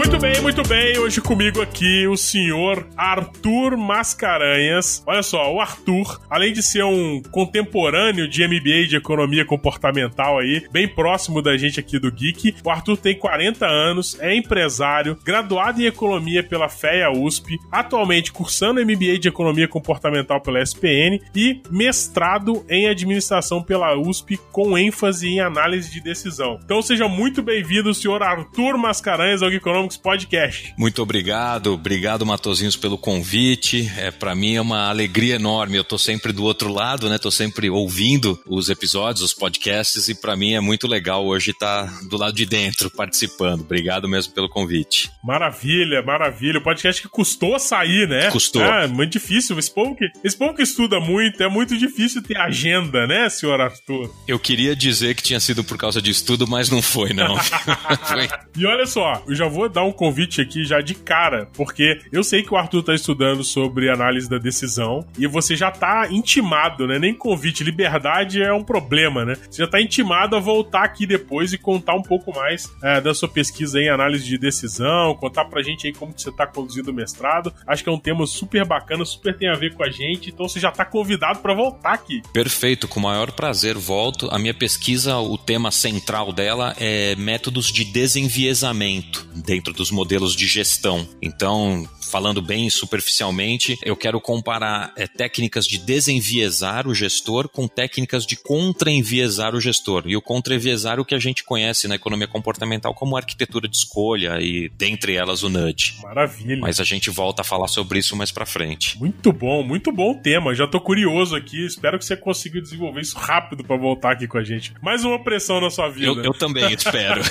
Muito bem, muito bem. Hoje comigo aqui o senhor Arthur Mascarenhas. Olha só, o Arthur, além de ser um contemporâneo de MBA de Economia Comportamental aí, bem próximo da gente aqui do Geek, o Arthur tem 40 anos, é empresário, graduado em Economia pela FEA USP, atualmente cursando MBA de Economia Comportamental pela SPN e mestrado em Administração pela USP com ênfase em análise de decisão. Então seja muito bem-vindo, senhor Arthur Mascarenhas, ao Geekonomics Podcast. Muito obrigado, obrigado Matozinhos pelo convite. É para mim é uma alegria enorme. Eu tô sempre do outro lado, né? Tô sempre ouvindo os episódios, os podcasts e para mim é muito legal hoje estar tá do lado de dentro participando. Obrigado mesmo pelo convite. Maravilha, maravilha. O podcast que custou sair, né? Custou. É, muito difícil. Esse povo que, esse povo que estuda muito, é muito difícil ter agenda, né, senhor Arthur? Eu queria dizer que tinha sido por causa de estudo, mas não foi, não. E olha só, eu já vou dar um convite aqui já de cara, porque eu sei que o Arthur tá estudando sobre análise da decisão e você já tá intimado, né? Nem convite, liberdade é um problema, né? Você já tá intimado a voltar aqui depois e contar um pouco mais é, da sua pesquisa em análise de decisão, contar pra gente aí como que você tá conduzindo o mestrado. Acho que é um tema super bacana, super tem a ver com a gente, então você já tá convidado para voltar aqui. Perfeito, com o maior prazer volto. A minha pesquisa, o tema central dela é métodos de desenviesamento dentro dos modelos de gestão. Então, falando bem superficialmente, eu quero comparar é, técnicas de desenviesar o gestor com técnicas de contraenviesar o gestor. E o contraenviesar é o que a gente conhece na economia comportamental como arquitetura de escolha e dentre elas o nudge. Maravilha. Mas a gente volta a falar sobre isso mais para frente. Muito bom, muito bom tema. Já tô curioso aqui. Espero que você consiga desenvolver isso rápido para voltar aqui com a gente. Mais uma pressão na sua vida. Eu, eu também espero.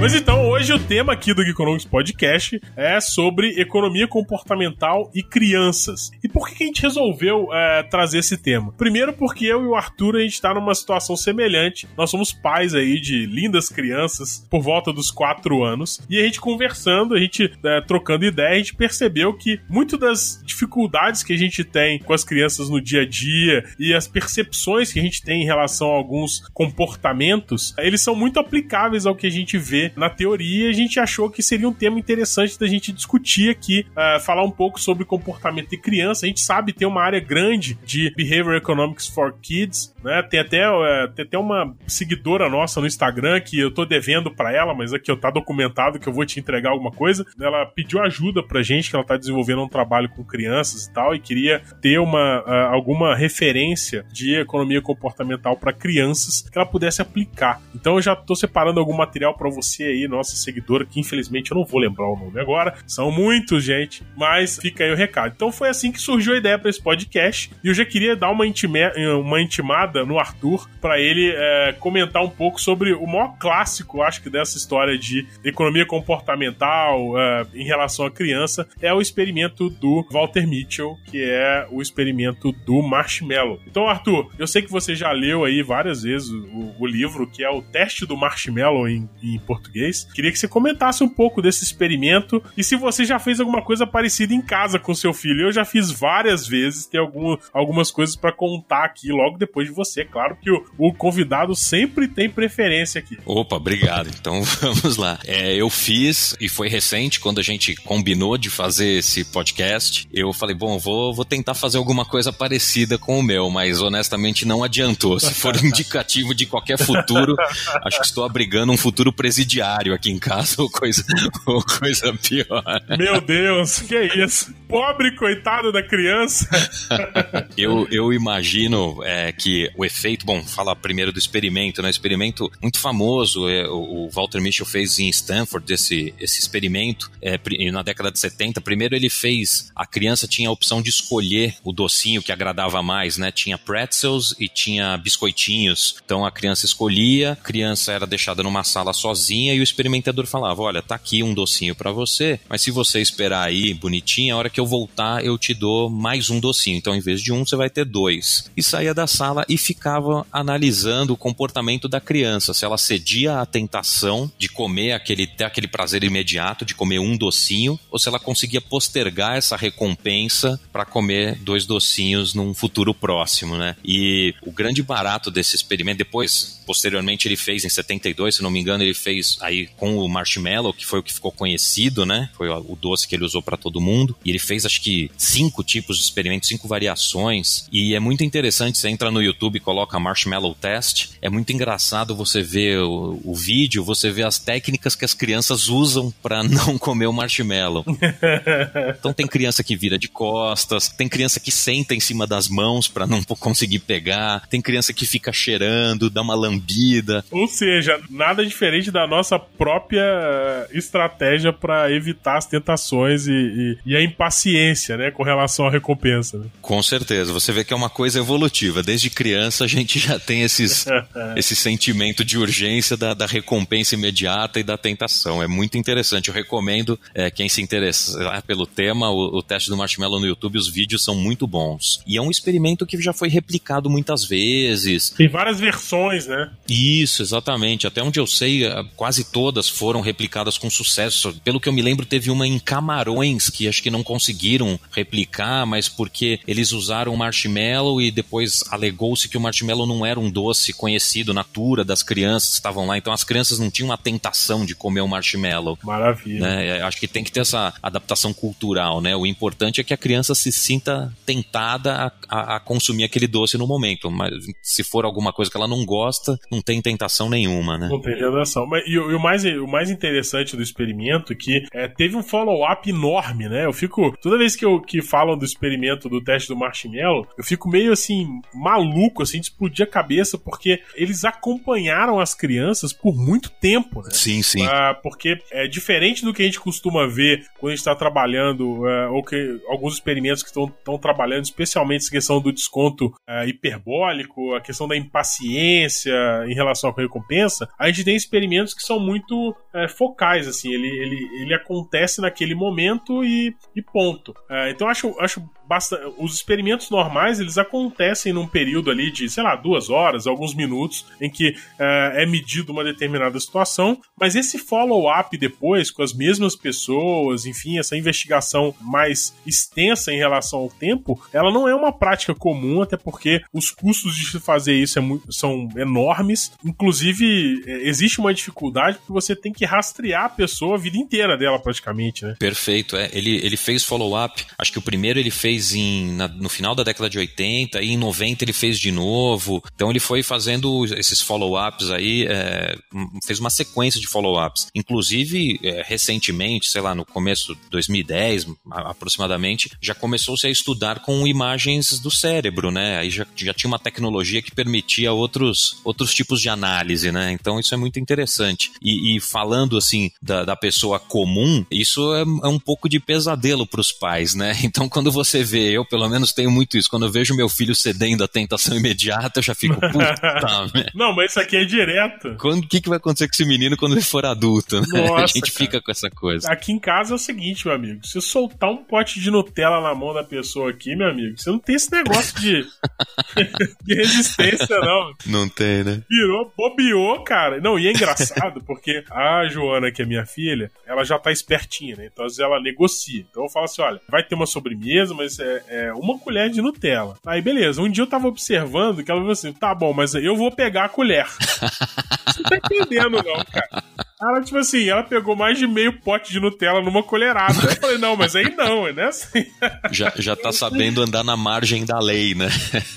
Mas então, hoje o tema aqui do Geekonomics Podcast é sobre economia comportamental e crianças. E por que a gente resolveu é, trazer esse tema? Primeiro porque eu e o Arthur, a gente está numa situação semelhante. Nós somos pais aí de lindas crianças por volta dos 4 anos. E a gente conversando, a gente é, trocando ideia, a gente percebeu que muito das dificuldades que a gente tem com as crianças no dia a dia e as percepções que a gente tem em relação a alguns comportamentos, eles são muito aplicáveis ao que a gente vê na teoria, a gente achou que seria um tema interessante da gente discutir aqui, uh, falar um pouco sobre comportamento de criança. A gente sabe tem uma área grande de Behavior Economics for Kids, né? Tem até, uh, tem até uma seguidora nossa no Instagram que eu tô devendo para ela, mas aqui eu tá documentado que eu vou te entregar alguma coisa. Ela pediu ajuda pra gente, que ela tá desenvolvendo um trabalho com crianças e tal, e queria ter uma, uh, alguma referência de economia comportamental para crianças que ela pudesse aplicar. Então eu já tô separando algum material para você aí, nossa seguidora, que infelizmente eu não vou lembrar o nome agora. São muitos, gente, mas fica aí o recado. Então foi assim que surgiu a ideia para esse podcast e eu já queria dar uma, intime, uma intimada no Arthur para ele é, comentar um pouco sobre o maior clássico, acho que dessa história de economia comportamental é, em relação à criança é o experimento do Walter Mitchell, que é o experimento do marshmallow. Então, Arthur, eu sei que você já leu aí várias vezes o, o livro que é o teste do marshmallow em, em português português. Queria que você comentasse um pouco desse experimento e se você já fez alguma coisa parecida em casa com seu filho. Eu já fiz várias vezes, tem algum, algumas coisas para contar aqui logo depois de você. Claro que o, o, convidado sempre tem preferência aqui. Opa, obrigado. Então vamos lá. É, eu fiz e foi recente quando a gente combinou de fazer esse podcast. Eu falei, bom, vou, vou tentar fazer alguma coisa parecida com o meu, mas honestamente não adiantou. Se for indicativo de qualquer futuro, acho que estou abrigando um futuro presidiário aqui em casa ou coisa, ou coisa pior. Meu Deus, que é isso? Pobre coitado da criança. eu, eu imagino é, que o efeito, bom, fala primeiro do experimento, né? Experimento muito famoso, é, o, Walter Mischel fez em Stanford esse, esse experimento é, na década de 70. Primeiro ele fez, a criança tinha a opção de escolher o docinho que agradava mais, né? Tinha pretzels e tinha biscoitinhos. Então a criança escolhia, a criança era deixada numa sala sozinha e o experimentador falava: Olha, tá aqui um docinho para você, mas se você esperar aí bonitinho, a hora que eu voltar eu te dou mais um docinho. Então, em vez de um, você vai ter dois. E saía da sala e ficava analisando o comportamento da criança, se ela cedia à tentação de comer aquele, ter aquele prazer imediato de comer um docinho, ou se ela conseguia postergar essa recompensa para comer dois docinhos num futuro próximo, né? E o grande barato desse experimento, depois, posteriormente, ele fez em 72, se não me engano, ele fez aí com o marshmallow, que foi o que ficou conhecido, né? Foi o doce que ele usou para todo mundo. E ele fez, acho que, cinco tipos de experimentos, cinco variações. E é muito interessante, você entra no YouTube e coloca Marshmallow Test. É muito engraçado você ver o, o vídeo, você vê as técnicas que as crianças usam para não comer o marshmallow. então tem criança que vira de costas, tem criança que senta em cima das mãos para não conseguir pegar, tem criança que fica cheirando, dá uma lambida. Ou seja, nada diferente da nossa própria estratégia para evitar as tentações e, e, e, a impaciência, né, com relação à recompensa. Né? Com certeza, você vê que é uma coisa evolutiva. Desde criança a gente já tem esses, esse sentimento de urgência da, da, recompensa imediata e da tentação. É muito interessante. Eu recomendo é, quem se interessar pelo tema, o, o teste do marshmallow no YouTube, os vídeos são muito bons. E é um experimento que já foi replicado muitas vezes. Tem várias versões, né? Isso, exatamente. Até onde eu sei, quase todas foram replicadas com sucesso. Pelo que eu me lembro, teve uma em Camarões que acho que não conseguiram replicar, mas porque eles usaram marshmallow e depois alegou-se que o marshmallow não era um doce conhecido, natura das crianças que estavam lá. Então as crianças não tinham a tentação de comer o marshmallow. Maravilha. Né? Acho que tem que ter essa adaptação cultural, né? O importante é que a criança se sinta tentada a, a, a consumir aquele doce no momento. Mas se for alguma coisa que ela não gosta, não tem tentação nenhuma, né? Não tem tentação. Mas, e, e o, mais, o mais interessante do experimento é que é, teve um follow-up enorme, né? Eu fico. Toda vez que, eu, que falam do experimento do teste do marshmallow, eu fico meio assim, maluco, assim, de explodir a cabeça, porque eles acompanharam as crianças por muito tempo, né? Sim, sim. Ah, porque é diferente do que a gente costuma ver quando a gente está trabalhando, é, ou que alguns experimentos que estão trabalhando, especialmente essa questão do desconto é, hiperbólico, a questão da impaciência em relação à recompensa, a gente tem experimentos que são muito é, focais, assim, ele, ele, ele acontece naquele momento e, e ponto. É, então acho, acho basta, os experimentos normais eles acontecem num período ali de, sei lá, duas horas, alguns minutos, em que é, é medido uma determinada situação, mas esse follow-up depois com as mesmas pessoas, enfim, essa investigação mais extensa em relação ao tempo, ela não é uma prática comum, até porque os custos de fazer isso é muito, são enormes. Inclusive, é, existe uma dificuldade porque você tem que rastrear a pessoa a vida inteira dela, praticamente, né? Perfeito, é. Ele, ele fez follow-up, acho que o primeiro ele fez fez em, na, no final da década de 80 e em 90 ele fez de novo. Então ele foi fazendo esses follow-ups aí, é, fez uma sequência de follow-ups. Inclusive, é, recentemente, sei lá, no começo de 2010 aproximadamente, já começou-se a estudar com imagens do cérebro, né? Aí já, já tinha uma tecnologia que permitia outros, outros tipos de análise, né? Então isso é muito interessante. E, e falando assim da, da pessoa comum, isso é, é um pouco de pesadelo para os pais, né? Então quando você vê, eu pelo menos tenho muito isso. Quando eu vejo meu filho cedendo à tentação imediata, eu já fico, puta, Não, mas isso aqui é direto. O que, que vai acontecer com esse menino quando ele for adulto? Né? Nossa, a gente cara. fica com essa coisa. Aqui em casa é o seguinte, meu amigo. Se soltar um pote de Nutella na mão da pessoa aqui, meu amigo, você não tem esse negócio de, de resistência, não. Não tem, né? Virou, bobeou, cara. Não, e é engraçado, porque a Joana, que é minha filha, ela já tá espertinha, né? Então, às vezes ela negocia. Então eu falo assim: olha, vai ter uma sobremesa, mas é, é, uma colher de Nutella. Aí, beleza. Um dia eu tava observando que ela falou assim: tá bom, mas eu vou pegar a colher. Você tá entendendo, não, cara. Ela, tipo assim, ela pegou mais de meio pote de Nutella numa colherada. Eu falei, não, mas aí não, é né? Assim. Já, já tá sabendo andar na margem da lei, né?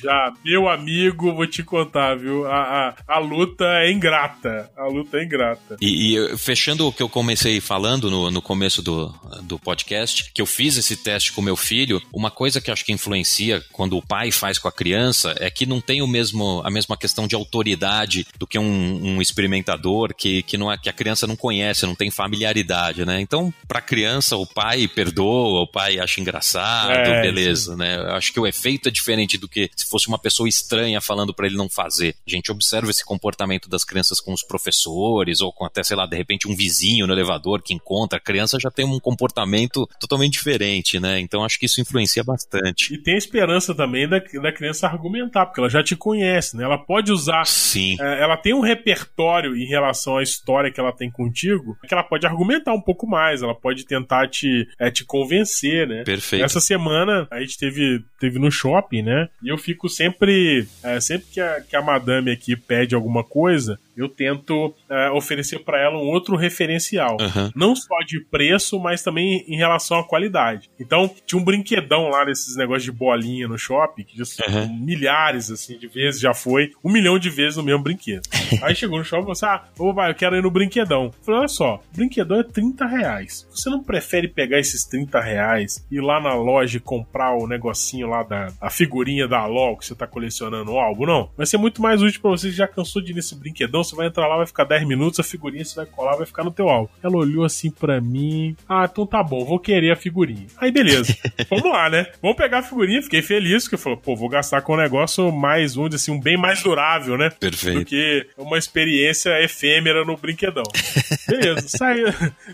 Já, meu amigo, vou te contar, viu? A, a, a luta é ingrata. A luta é ingrata. E, e, fechando o que eu comecei falando no, no começo do, do podcast, que eu fiz esse teste com meu filho, uma coisa que acho que influencia quando o pai faz com a criança é que não tem o mesmo, a mesma questão de autoridade do que um, um experimentador que, que, não é, que a criança não conhece, não tem familiaridade, né? Então, para a criança, o pai perdoa, o pai acha engraçado, é, beleza, sim. né? Eu acho que o efeito é diferente do que se fosse uma pessoa estranha falando para ele não fazer. A gente observa esse comportamento das crianças com os professores ou com até, sei lá, de repente um vizinho no elevador que encontra. A criança já tem um comportamento totalmente diferente, né? Então acho que isso influencia bastante. E tem a esperança também da, da criança argumentar, porque ela já te conhece, né? Ela pode usar. Sim. É, ela tem um repertório em relação à história que ela tem contigo, que ela pode argumentar um pouco mais, ela pode tentar te, é, te convencer, né? Perfeito. Essa semana a gente teve, teve no shopping, né? E eu fico sempre. É, sempre que a, que a madame aqui pede alguma coisa, eu tento é, oferecer para ela um outro referencial. Uhum. Não só de preço, mas também em relação à qualidade. Então, tinha um brinquedão lá nesses negócios de bolinha no shopping, que já, uhum. milhares assim, de vezes já foi, um milhão de vezes no mesmo brinquedo. Aí chegou no shopping e falou assim: Ah, ô, eu quero ir no brinquedão. Eu falei: Olha só, brinquedão é 30 reais. Você não prefere pegar esses 30 reais, ir lá na loja e comprar o negocinho lá da a figurinha da LOL que você tá colecionando o álbum, não? Vai ser muito mais útil para você que já cansou de ir nesse brinquedão você vai entrar lá, vai ficar 10 minutos, a figurinha você vai colar, vai ficar no teu álbum. Ela olhou assim pra mim. Ah, então tá bom, vou querer a figurinha. Aí beleza. Vamos lá, né? Vamos pegar a figurinha, fiquei feliz, que eu falei, pô, vou gastar com um negócio mais, dizer assim, um bem mais durável, né? Perfeito. Do que uma experiência efêmera no brinquedão. Beleza, saiu,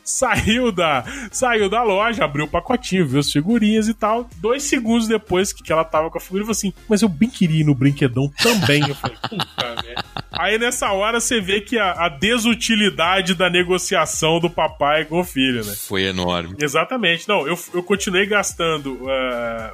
saiu, da, saiu da loja, abriu o pacotinho, viu as figurinhas e tal. Dois segundos depois que ela tava com a figurinha, falou assim, mas eu bem queria ir no brinquedão também. Eu falei, puta merda. Aí nessa hora você vê que a, a, desutilidade da negociação do papai com o filho, né? Foi enorme. Exatamente. Não, eu, eu continuei gastando uh,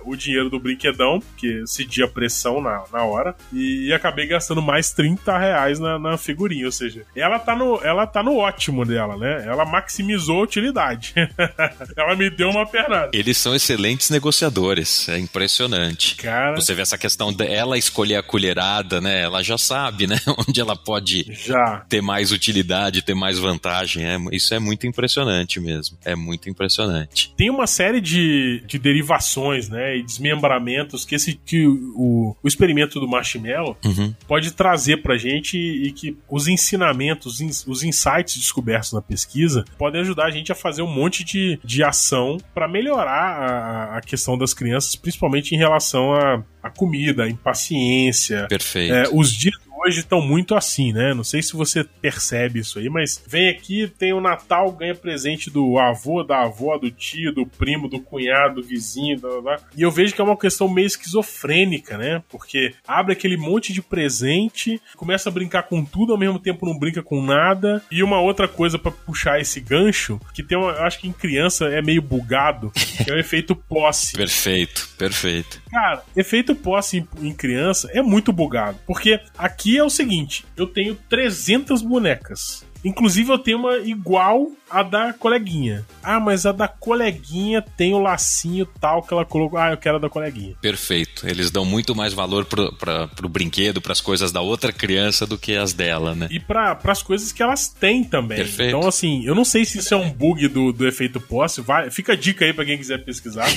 o dinheiro do brinquedão, que cedi a pressão na, na hora, e acabei gastando mais 30 reais na, na figurinha. Ou seja, ela tá, no, ela tá no ótimo dela, né? Ela maximizou a utilidade. ela me deu uma pernada. Eles são excelentes negociadores. É impressionante. Cara. Você vê essa questão dela escolher a colherada, né? Ela já sabe, né? Onde ela pode já. ter mais utilidade, ter mais vantagem. É, isso é muito impressionante mesmo. É muito impressionante. Tem uma série de, de derivações, né? E desmembramentos que esse que o, o experimento do marshmallow uhum. pode trazer pra gente e que os ensinamentos, os insights descobertos na pesquisa podem ajudar a gente a fazer um monte de, de ação para melhorar a, a questão das crianças, principalmente em relação a, a comida, a impaciência. Perfeito. É, os dias hoje estão muito assim, né? Não sei se você percebe isso aí, mas vem aqui, tem o Natal, ganha presente do avô, da avó, do tio, do primo, do cunhado, do vizinho, blá, blá, blá. E eu vejo que é uma questão meio esquizofrênica, né? Porque abre aquele monte de presente, começa a brincar com tudo, ao mesmo tempo não brinca com nada. E uma outra coisa para puxar esse gancho, que tem uma, acho que em criança é meio bugado, que é o efeito posse. Perfeito, perfeito. Cara, efeito posse em, criança é muito bugado, porque aqui é o seguinte: eu tenho 300 bonecas. Inclusive, eu tenho uma igual a da coleguinha. Ah, mas a da coleguinha tem o lacinho tal que ela colocou. Ah, eu quero a da coleguinha. Perfeito. Eles dão muito mais valor pro, pra, pro brinquedo, pras coisas da outra criança do que as dela, né? E para as coisas que elas têm também. Perfeito. Então, assim, eu não sei se isso é um bug do, do efeito posse. Vai, fica a dica aí para quem quiser pesquisar.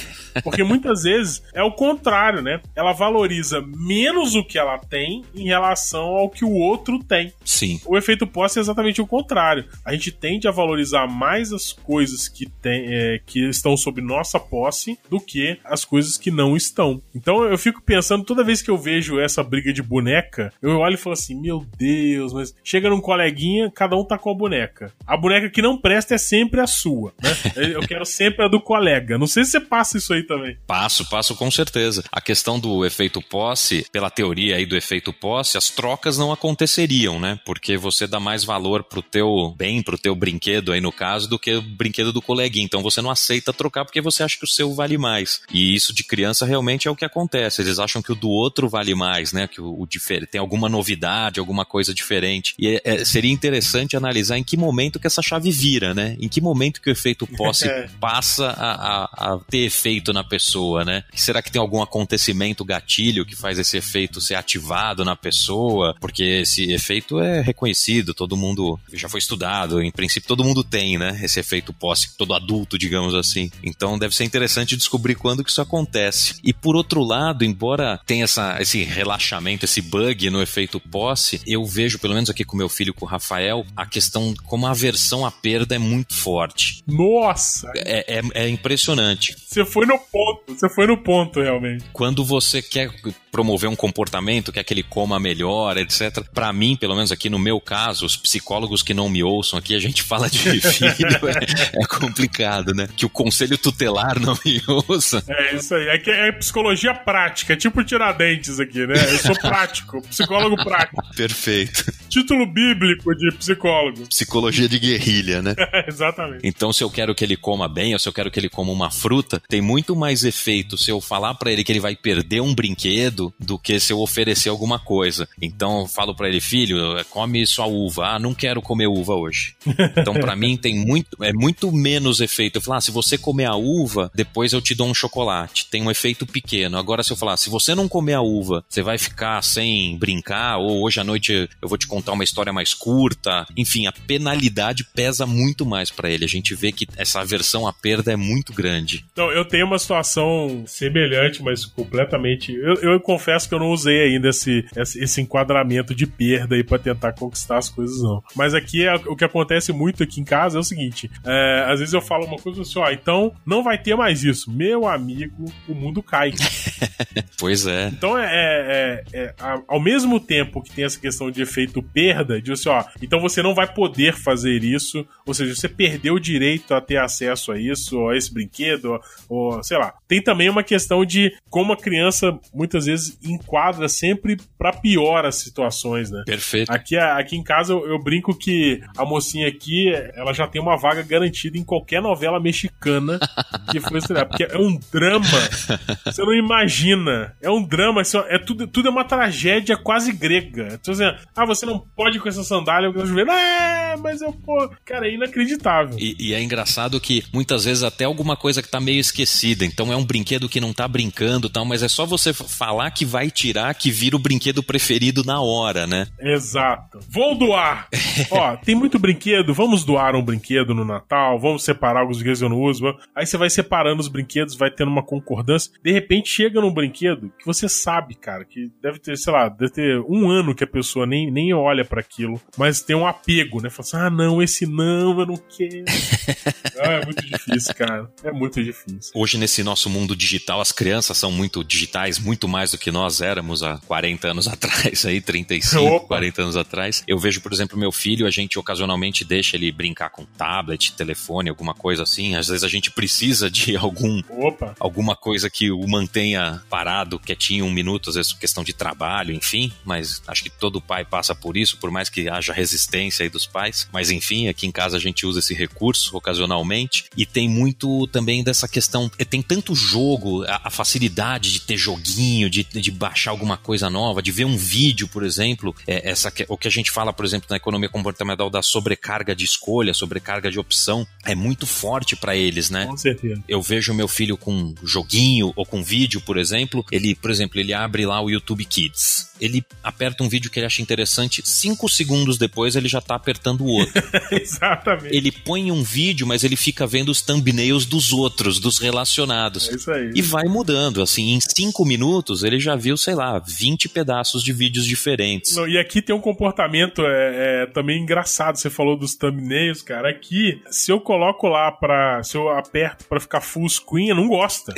Porque muitas vezes é o contrário, né? Ela valoriza menos o que ela tem em relação ao que o outro tem. Sim. O efeito posse é exatamente o contrário. A gente tende a valorizar mais as coisas que, tem, é, que estão sob nossa posse do que as coisas que não estão. Então eu fico pensando, toda vez que eu vejo essa briga de boneca, eu olho e falo assim: meu Deus, mas chega num coleguinha, cada um tá com a boneca. A boneca que não presta é sempre a sua, né? Eu quero sempre a do colega. Não sei se você passa isso aí também. Passo, passo com certeza. A questão do efeito posse, pela teoria aí do efeito posse, as trocas não aconteceriam, né? Porque você dá mais valor pro teu bem, pro teu brinquedo aí no caso, do que o brinquedo do coleguinha. Então você não aceita trocar porque você acha que o seu vale mais. E isso de criança realmente é o que acontece. Eles acham que o do outro vale mais, né? Que o, o tem alguma novidade, alguma coisa diferente. E é, é, seria interessante analisar em que momento que essa chave vira, né? Em que momento que o efeito posse é. passa a, a, a, ter efeito na pessoa, né? Será que tem algum acontecimento gatilho que faz esse efeito ser ativado na pessoa? Porque esse efeito é reconhecido, todo mundo já foi estudado, em princípio todo mundo tem, né? Esse efeito posse, todo adulto, digamos assim. Então deve ser interessante descobrir quando que isso acontece. E por outro lado, embora tenha essa, esse relaxamento, esse bug no efeito posse, eu vejo, pelo menos aqui com meu filho, com o Rafael, a questão como a aversão à perda é muito forte. Nossa! É, é, é impressionante. Você foi no ponto, você foi no ponto, realmente. Quando você quer promover um comportamento, quer que ele coma melhor, etc. Para mim, pelo menos aqui no meu caso, os psicólogos que não me ouçam aqui, a gente fala de filho, é, é, complicado, né? Que o conselho tutelar não me ouça. É isso aí, é que é psicologia prática, é tipo Tiradentes aqui, né? Eu sou prático, psicólogo prático. Perfeito. Título bíblico de psicólogo. Psicologia de guerrilha, né? Exatamente. Então, se eu quero que ele coma bem, ou se eu quero que ele coma uma fruta, tem muito mais efeito se eu falar para ele que ele vai perder um brinquedo do que se eu oferecer alguma coisa. Então, eu falo para ele, filho, come sua uva. Ah, não quero comer uva hoje. Então, para mim, tem muito, é muito menos efeito. Eu falar, ah, se você comer a uva, depois eu te dou um chocolate. Tem um efeito pequeno. Agora, se eu falar, se você não comer a uva, você vai ficar sem brincar, ou hoje à noite eu vou te contar uma história mais curta. Enfim, a penalidade pesa muito mais para ele. A gente vê que essa aversão à perda é muito grande. Então, eu tenho uma situação semelhante, mas completamente. Eu, eu confesso que eu não usei ainda esse, esse, enquadramento de perda aí para tentar conquistar as coisas, não. Mas aqui é, o que acontece muito aqui em casa é o seguinte: é, às vezes eu falo uma coisa assim, ó, então não vai ter mais isso. Meu amigo, o mundo cai. pois é. Então é, é, é, é ao mesmo tempo que tem essa questão de efeito perda, de assim, ó, então você não vai poder fazer isso, ou seja, você perdeu o direito a ter acesso a isso, ou a esse brinquedo, ou, ou sei lá. Tem também uma questão de como a criança muitas vezes enquadra sempre para pior as situações, né? Perfeito. Aqui, aqui em casa eu, eu, brinco que a mocinha aqui, ela já tem uma vaga garantida em qualquer novela mexicana que foi estrear, porque é um drama. Você não imagina. É um drama, assim, é tudo, tudo é uma tragédia quase grega. Então, assim, ah, você não pode com essa sandália, eu vendo, é, mas eu, pô, cara, é inacreditável. E, e, é engraçado que muitas vezes até alguma coisa que tá meio esquecida. Então é um brinquedo que não tá brincando tal, mas é só você falar que vai tirar que vira o brinquedo preferido na hora, né? Exato. Vou doar! Ó, tem muito brinquedo, vamos doar um brinquedo no Natal, vamos separar alguns brinquedos que eu não uso. Aí você vai separando os brinquedos, vai tendo uma concordância. De repente chega num brinquedo que você sabe, cara, que deve ter, sei lá, deve ter um ano que a pessoa nem, nem olha para aquilo, mas tem um apego, né? Fala assim, ah, não, esse não, eu não quero. ah, é muito difícil, cara. É muito difícil. Hoje, nesse nosso mundo digital, as crianças são muito digitais, muito mais do que nós éramos há 40 anos atrás, aí, 35, Opa. 40 anos atrás. Eu vejo, por exemplo, meu filho, a gente ocasionalmente deixa ele brincar com tablet, telefone, alguma coisa assim. Às vezes a gente precisa de algum Opa. alguma coisa que o mantenha parado, quietinho, um minuto, às vezes questão de trabalho, enfim. Mas acho que todo pai passa por isso, por mais que haja resistência aí dos pais. Mas enfim, aqui em casa a gente usa esse recurso ocasionalmente. E tem muito também dessa questão. Tem tanto jogo, a, a facilidade de ter joguinho, de, de baixar alguma coisa nova, de ver um vídeo, por exemplo. É, essa, o que a gente fala, por exemplo, na economia comportamental da sobrecarga de escolha, sobrecarga de opção, é muito forte para eles, né? Com certeza. Eu vejo meu filho com joguinho ou com vídeo, por exemplo. Ele, por exemplo, ele abre lá o YouTube Kids. Ele aperta um vídeo que ele acha interessante, cinco segundos depois ele já tá apertando o outro. Exatamente. Ele põe um vídeo, mas ele fica vendo os thumbnails dos outros, dos relacionados. É isso aí. E vai mudando. Assim, em cinco minutos ele já viu, sei lá, 20 pedaços de vídeos diferentes. Não, e aqui tem um comportamento é, é, também engraçado. Você falou dos thumbnails, cara. Aqui, se eu coloco lá para, se eu aperto para ficar full screen, eu não gosta.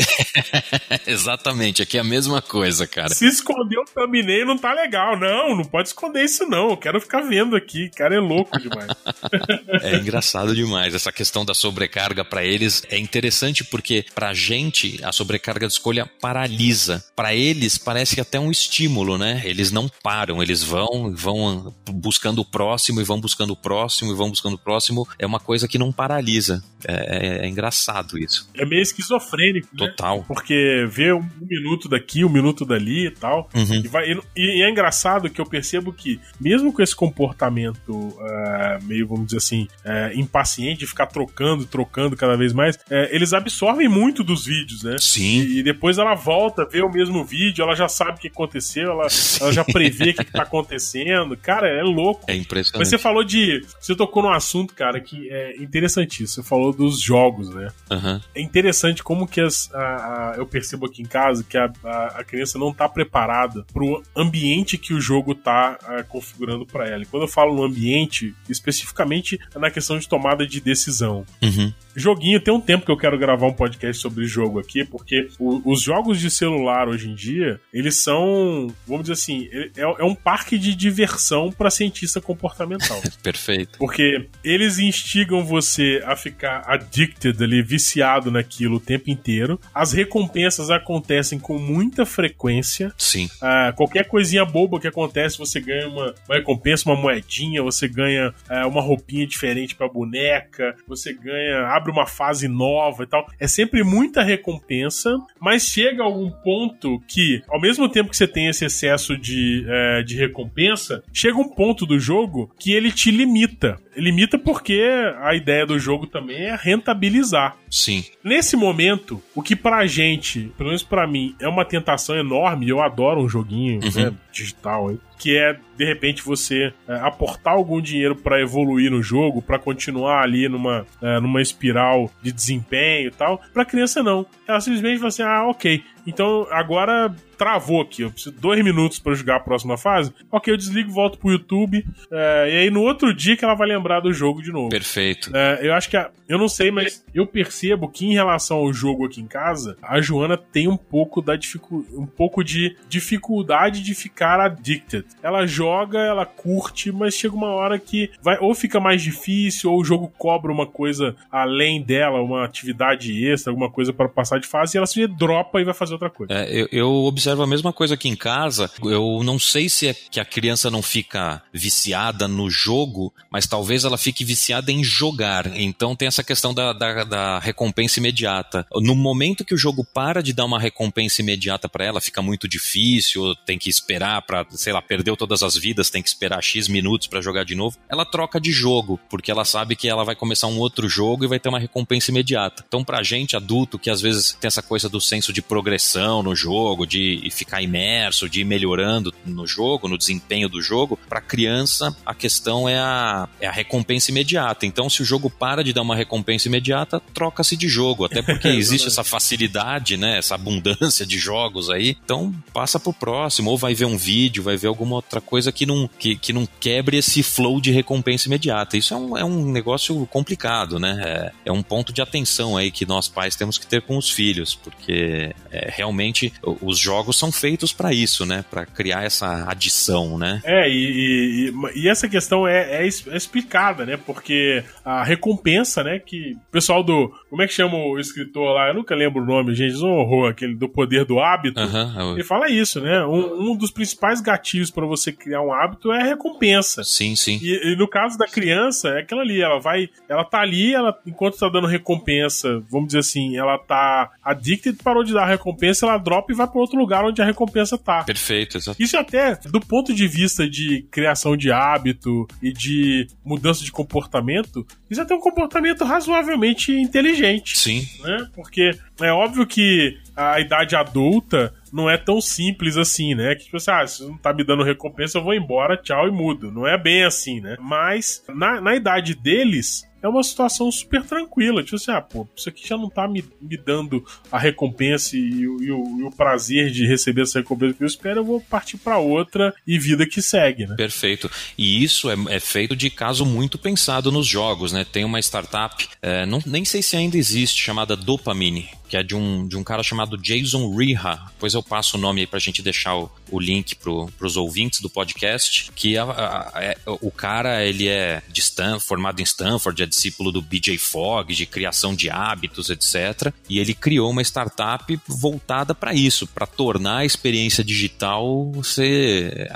Exatamente. Aqui é a mesma coisa, cara. Se esconder o thumbnail não tá legal. Não, não pode esconder isso não. Eu quero ficar vendo aqui. O cara é louco demais. é engraçado demais. Essa questão da sobrecarga para eles é interessante porque pra gente a sobrecarga de escolha paralisa. Para eles parece que até um estímulo, né? Eles não param, eles vão, vão buscando o próximo e vão buscando o próximo e vão buscando o próximo. É uma coisa que não paralisa. É, é, é engraçado isso. É meio esquizofrênico, né? Total. Porque vê um, um, minuto daqui, um minuto dali e tal. Uhum. E, vai, e, e, é engraçado que eu percebo que, mesmo com esse comportamento uh, meio, vamos dizer assim, uh, impaciente de ficar trocando, trocando cada vez mais, uh, eles absorvem muito dos vídeos, né? Sim. E, e, depois ela volta, vê o mesmo vídeo, ela já sabe o que aconteceu, ela, ela já prevê o que, que tá acontecendo. Cara, é louco. É impressionante. Mas você falou de. Você tocou num assunto, cara, que é interessantíssimo. Você falou dos jogos, né? Uhum. É interessante como que as, a, a, eu percebo aqui em casa que a, a, criança não tá preparada pro ambiente que o jogo tá a, configurando para ela. E quando eu falo no ambiente, especificamente é na questão de tomada de decisão. Uhum. Joguinho, tem um tempo que eu quero gravar um podcast sobre jogo aqui, porque o, os jogos de celular hoje em dia, eles são, vamos dizer assim, é, é um parque de diversão para cientista comportamental. Perfeito. Porque eles instigam você a ficar addicted ali, viciado naquilo o tempo inteiro. As recompensas acontecem com muita frequência. Sim. Ah, qualquer coisinha boba que acontece, você ganha uma, uma recompensa, uma moedinha, você ganha ah, uma roupinha diferente pra boneca, você ganha, abre uma fase nova e tal. É sempre muita recompensa, mas chega algum ponto que, ao mesmo tempo que você tem esse excesso de, eh, de recompensa, chega um ponto do jogo que ele te limita. Limita porque a ideia do jogo também é rentabilizar. Sim. Nesse momento, o que pra gente, pelo menos pra mim, é uma tentação enorme, eu adoro um joguinho uhum. né, digital, que é de repente você é, aportar algum dinheiro para evoluir no jogo, para continuar ali numa, é, numa espiral de desempenho e tal. Pra criança não. Ela simplesmente fala assim: ah, ok, então agora travou aqui, eu preciso dois minutos para jogar a próxima fase. Ok, eu desligo, volto pro YouTube. É, e aí no outro dia que ela vai lembrar do jogo de novo. Perfeito. É, eu acho que a, eu não sei, mas eu percebo que em relação ao jogo aqui em casa, a Joana tem um pouco da dificu um pouco de dificuldade de ficar addicted. Ela joga, ela curte, mas chega uma hora que vai ou fica mais difícil ou o jogo cobra uma coisa além dela, uma atividade extra, alguma coisa para passar de fase e ela se dropa e vai fazer outra coisa. É, eu, eu observo a mesma coisa aqui em casa. Eu não sei se é que a criança não fica viciada no jogo, mas talvez ela fique viciada em jogar. Então tem essa questão da, da, da recompensa imediata. No momento que o jogo para de dar uma recompensa imediata para ela, fica muito difícil, tem que esperar para, sei lá, perdeu todas as vidas, tem que esperar X minutos para jogar de novo. Ela troca de jogo, porque ela sabe que ela vai começar um outro jogo e vai ter uma recompensa imediata. Então, pra gente adulto, que às vezes tem essa coisa do senso de progressão no jogo, de ficar imerso, de ir melhorando no jogo, no desempenho do jogo, para criança a questão é a, é a recompensa imediata. Então, se o jogo para de dar uma recompensa imediata, troca-se de jogo, até porque existe essa facilidade, né, essa abundância de jogos aí. Então, passa pro próximo, ou vai ver um vídeo, vai ver alguma outra coisa que não, que, que não quebre esse flow de recompensa imediata. Isso é um, é um negócio complicado, né? É, é um ponto de atenção aí que nós pais temos que ter com os filhos, porque é, realmente os jogos são feitos para isso, né? Para criar essa adição, né? É, e, e, e essa questão é, é, é, explicada, né? Porque a recompensa, né? Que o pessoal do. Como é que chama o escritor lá? Eu nunca lembro o nome, gente. Um horror, aquele do poder do hábito. Uhum, ele fala isso, né? Um, um dos principais gatilhos para você criar um hábito é a recompensa. Sim, sim. E, e, no caso da criança, é aquela ali, ela vai. Ela tá ali, ela, enquanto tá dando recompensa, vamos dizer assim, ela tá addicted, parou de dar recompensa, ela dropa e vai para outro lugar lugar onde a recompensa tá. Perfeito, exato. Isso até, do ponto de vista de criação de hábito e de mudança de comportamento, isso até é um comportamento razoavelmente inteligente. Sim. Né? Porque é óbvio que a idade adulta não é tão simples assim, né? Que tipo assim, ah, se não tá me dando recompensa, eu vou embora, tchau e mudo. Não é bem assim, né? Mas na, na idade deles, é uma situação super tranquila. Tipo assim, ah, pô, isso aqui já não tá me, me dando a recompensa e, e, o, e, o, prazer de receber essa recompensa que eu espero, eu vou partir para outra e vida que segue, né? Perfeito. E isso é, é, feito de caso muito pensado nos jogos, né? Tem uma startup, é, não, nem sei se ainda existe, chamada Dopamine que é de um, de um cara chamado Jason Riha. Depois eu passo o nome aí pra gente deixar o, o link pro, pros ouvintes do podcast, que a, a, é, o cara, ele é de Stanford, formado em Stanford, é discípulo do BJ Fogg, de criação de hábitos, etc. E ele criou uma startup voltada para isso, para tornar a experiência digital ser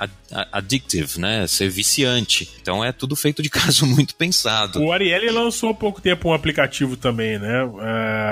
addictive, né? Ser viciante. Então é tudo feito de caso muito pensado. O Ariel lançou há pouco tempo um aplicativo também, né?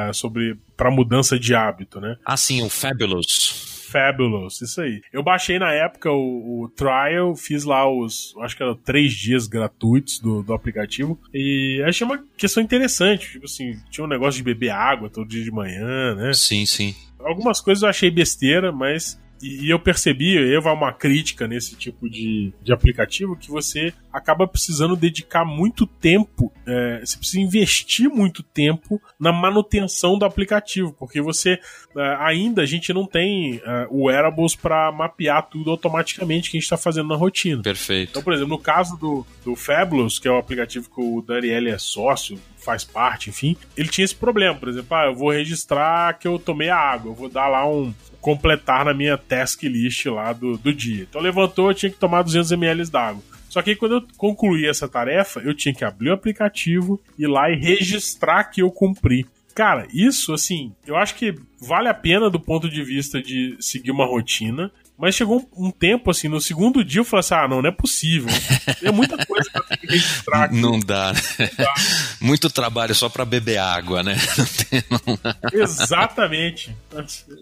É, sobre para mudança de hábito, né? Ah, sim, o Fabulous. Fabulous, isso aí. Eu baixei na época o, o trial, fiz lá os, acho que eram três dias gratuitos do, do aplicativo e achei uma questão interessante. Tipo assim, tinha um negócio de beber água todo dia de manhã, né? Sim, sim. Algumas coisas eu achei besteira, mas e, eu percebi, eu vou uma crítica nesse tipo de, de aplicativo, que você acaba precisando dedicar muito tempo, é, você precisa investir muito tempo na manutenção do aplicativo, porque você é, ainda a gente não tem é, o wearables para mapear tudo automaticamente que a gente está fazendo na rotina. Perfeito. Então, por exemplo, no caso do, do Fabulous, que é o aplicativo que o Daniel é sócio, faz parte, enfim, ele tinha esse problema. Por exemplo, ah, eu vou registrar que eu tomei a água, eu vou dar lá um, completar na minha task list lá do, do dia. Então levantou, eu tinha que tomar 200 ml d'água. Só que quando eu concluí essa tarefa, eu tinha que abrir o aplicativo, ir lá e registrar que eu cumpri. Cara, isso, assim, eu acho que vale a pena do ponto de vista de seguir uma rotina. Mas chegou um, um, tempo, assim, no segundo dia eu falei assim: ah, não, não é possível. É muita coisa pra ter que registrar aqui. Não dá. Não dá. Muito trabalho só pra beber água, né? Não tem, não... Exatamente.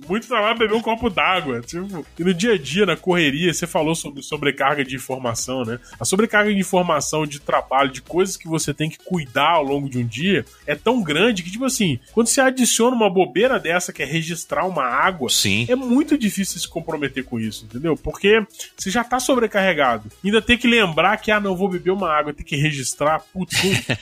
Muito trabalho pra beber um copo d'água. Tipo, e no dia a dia, na correria, você falou sobre sobrecarga de informação, né? A sobrecarga de informação, de trabalho, de coisas que você tem que cuidar ao longo de um dia é tão grande que, tipo assim, quando você adiciona uma bobeira dessa, que é registrar uma água, Sim. é muito difícil se comprometer com isso, entendeu? Porque você já tá sobrecarregado. Ainda tem que lembrar que, ah, não, vou beber uma água, tem que registrar, putz,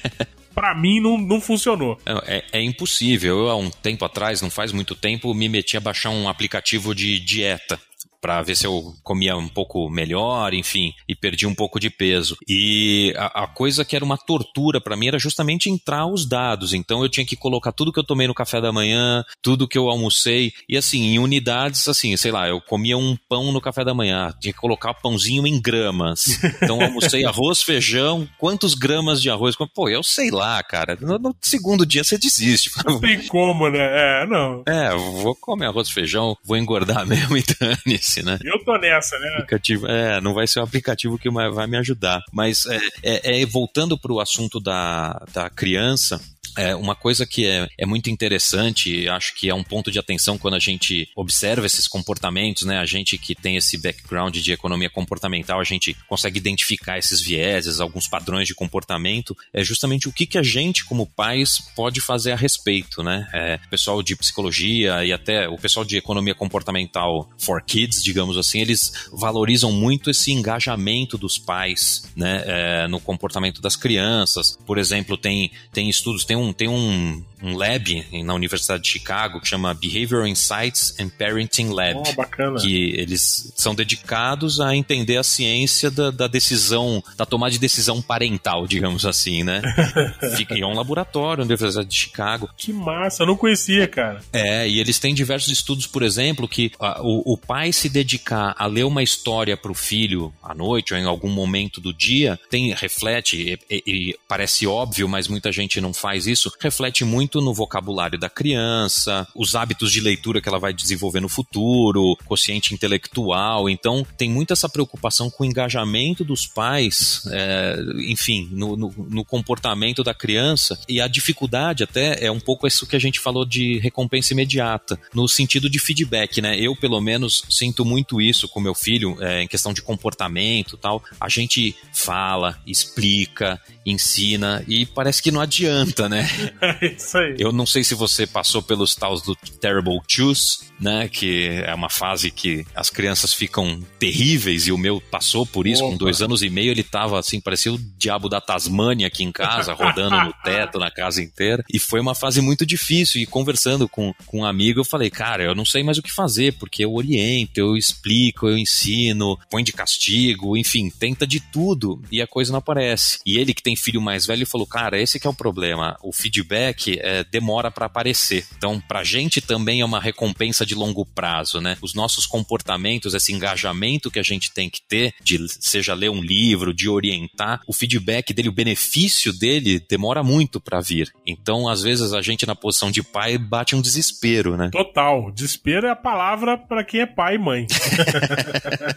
para mim não, não funcionou. É, é, impossível. Eu, há um tempo atrás, não faz muito tempo, me meti a baixar um aplicativo de dieta para ver se eu comia um pouco melhor, enfim, e perdi um pouco de peso. E a, a coisa que era uma tortura para mim era justamente entrar os dados. Então eu tinha que colocar tudo que eu tomei no café da manhã, tudo que eu almocei, e assim, em unidades, assim, sei lá, eu comia um pão no café da manhã, tinha que colocar pãozinho em gramas. Então eu almocei arroz, feijão, quantos gramas de arroz? Pô, eu sei lá, cara. No, no segundo dia você desiste. Não tem como, né? É, não. É, vou comer arroz, feijão, vou engordar mesmo e dane né? Eu tô nessa, né? Aplicativo, é, não vai ser o aplicativo que vai me ajudar. Mas é, é, é voltando para o assunto da, da criança, é, uma coisa que é, é muito interessante, acho que é um ponto de atenção quando a gente observa esses comportamentos, né? A gente que tem esse background de economia comportamental, a gente consegue identificar esses vieses, alguns padrões de comportamento, é justamente o que, que a gente, como pais, pode fazer a respeito, né? É, pessoal de psicologia e até o pessoal de economia comportamental for kids, digamos assim, eles valorizam muito esse engajamento dos pais, né? É, no comportamento das crianças. Por exemplo, tem, tem estudos, tem um tem um, um lab na Universidade de Chicago que chama Behavioral Insights and Parenting Lab. Oh, bacana. Que eles são dedicados a entender a ciência da, da decisão, da tomada de decisão parental, digamos assim, né? Fica em um laboratório na Universidade de Chicago. Que massa, eu não conhecia, cara. É, e eles têm diversos estudos, por exemplo, que a, o, o pai se dedicar a ler uma história para o filho à noite ou em algum momento do dia, tem reflete, e, e, parece óbvio, mas muita gente não faz isso, reflete muito no vocabulário da criança, os hábitos de leitura que ela vai desenvolver no futuro, quociente intelectual. Então, tem muito essa preocupação com o engajamento dos pais, é, enfim, no, no, no, comportamento da criança. E a dificuldade até é um pouco isso que a gente falou de recompensa imediata, no sentido de feedback, né? Eu, pelo menos, sinto muito isso com meu filho, é, em questão de comportamento tal. A gente fala, explica, ensina e parece que não adianta, né? É isso aí. Eu não sei se você passou pelos tals do Terrible Twos, né? Que é uma fase que as crianças ficam terríveis e o meu passou por isso. Opa. Com dois anos e meio ele tava assim, parecia o diabo da Tasmânia aqui em casa, rodando no teto, na casa inteira. E foi uma fase muito difícil. E conversando com, com um amigo, eu falei, cara, eu não sei mais o que fazer, porque eu oriento, eu explico, eu ensino, põe de castigo, enfim, tenta de tudo e a coisa não aparece. E ele que tem filho mais velho falou, cara, esse que é o problema. O feedback é, demora para aparecer. Então, para a gente também é uma recompensa de longo prazo, né? Os nossos comportamentos, esse engajamento que a gente tem que ter, de seja ler um livro, de orientar, o feedback dele, o benefício dele demora muito para vir. Então, às vezes a gente na posição de pai bate um desespero, né? Total, desespero é a palavra para quem é pai e mãe.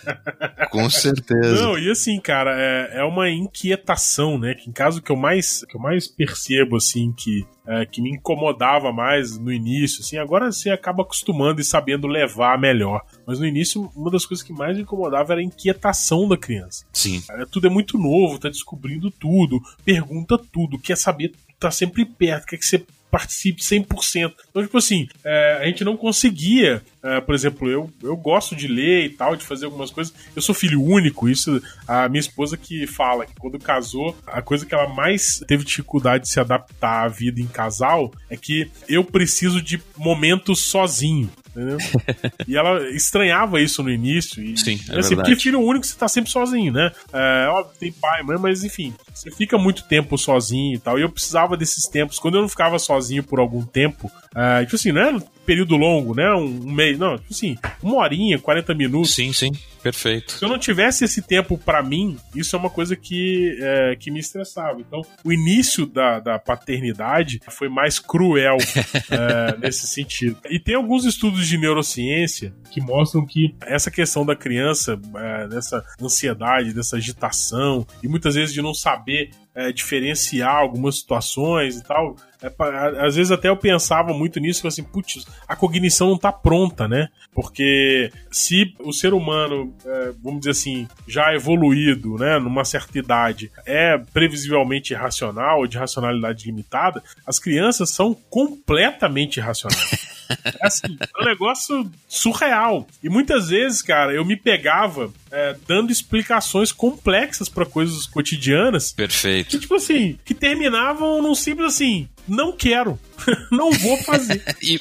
Com certeza. Não, e assim, cara, é, é uma inquietação, né? Que em caso que eu mais que eu mais percebo assim que é, que me incomodava mais no início, assim, agora você acaba acostumando e sabendo levar melhor. Mas no início, uma das coisas que mais me incomodava era a inquietação da criança. Sim. É, tudo é muito novo, tá descobrindo tudo, pergunta tudo, quer saber, tá sempre perto, quer que você participe 100%. Então, tipo assim, é, a gente não conseguia, é, por exemplo, eu, eu gosto de ler e tal, de fazer algumas coisas. Eu sou filho único, isso a minha esposa que fala que quando casou, a coisa que ela mais teve dificuldade de se adaptar à vida em casal é que eu preciso de momentos sozinho. Entendeu? e ela estranhava isso no início. E, Sim, é assim, verdade. porque filho único você tá sempre sozinho, né? É, óbvio, tem pai, mãe, mas enfim, você fica muito tempo sozinho e tal. E eu precisava desses tempos. Quando eu não ficava sozinho por algum tempo, é, tipo assim, não é período longo, né? Um, um mês, não, tipo assim, uma horinha, 40 minutos. Sim, sim, perfeito. Se eu não tivesse esse tempo para mim, isso é uma coisa que, é, que me estressava. Então, o início da, da paternidade foi mais cruel é, nesse sentido. E tem alguns estudos de neurociência que mostram que essa questão da criança, é, dessa ansiedade, dessa agitação, e muitas vezes de não saber é, diferenciar algumas situações e tal. É, às vezes até eu pensava muito nisso, assim, putz, a cognição não tá pronta, né? Porque se o ser humano, é, vamos dizer assim, já evoluído, né, numa certa idade, é previsivelmente irracional, de racionalidade limitada, as crianças são completamente irracionais. É assim, é um negócio surreal. E muitas vezes, cara, eu me pegava é, dando explicações complexas pra coisas cotidianas Perfeito. que, tipo assim, que terminavam num simples assim, não quero, não vou fazer. E,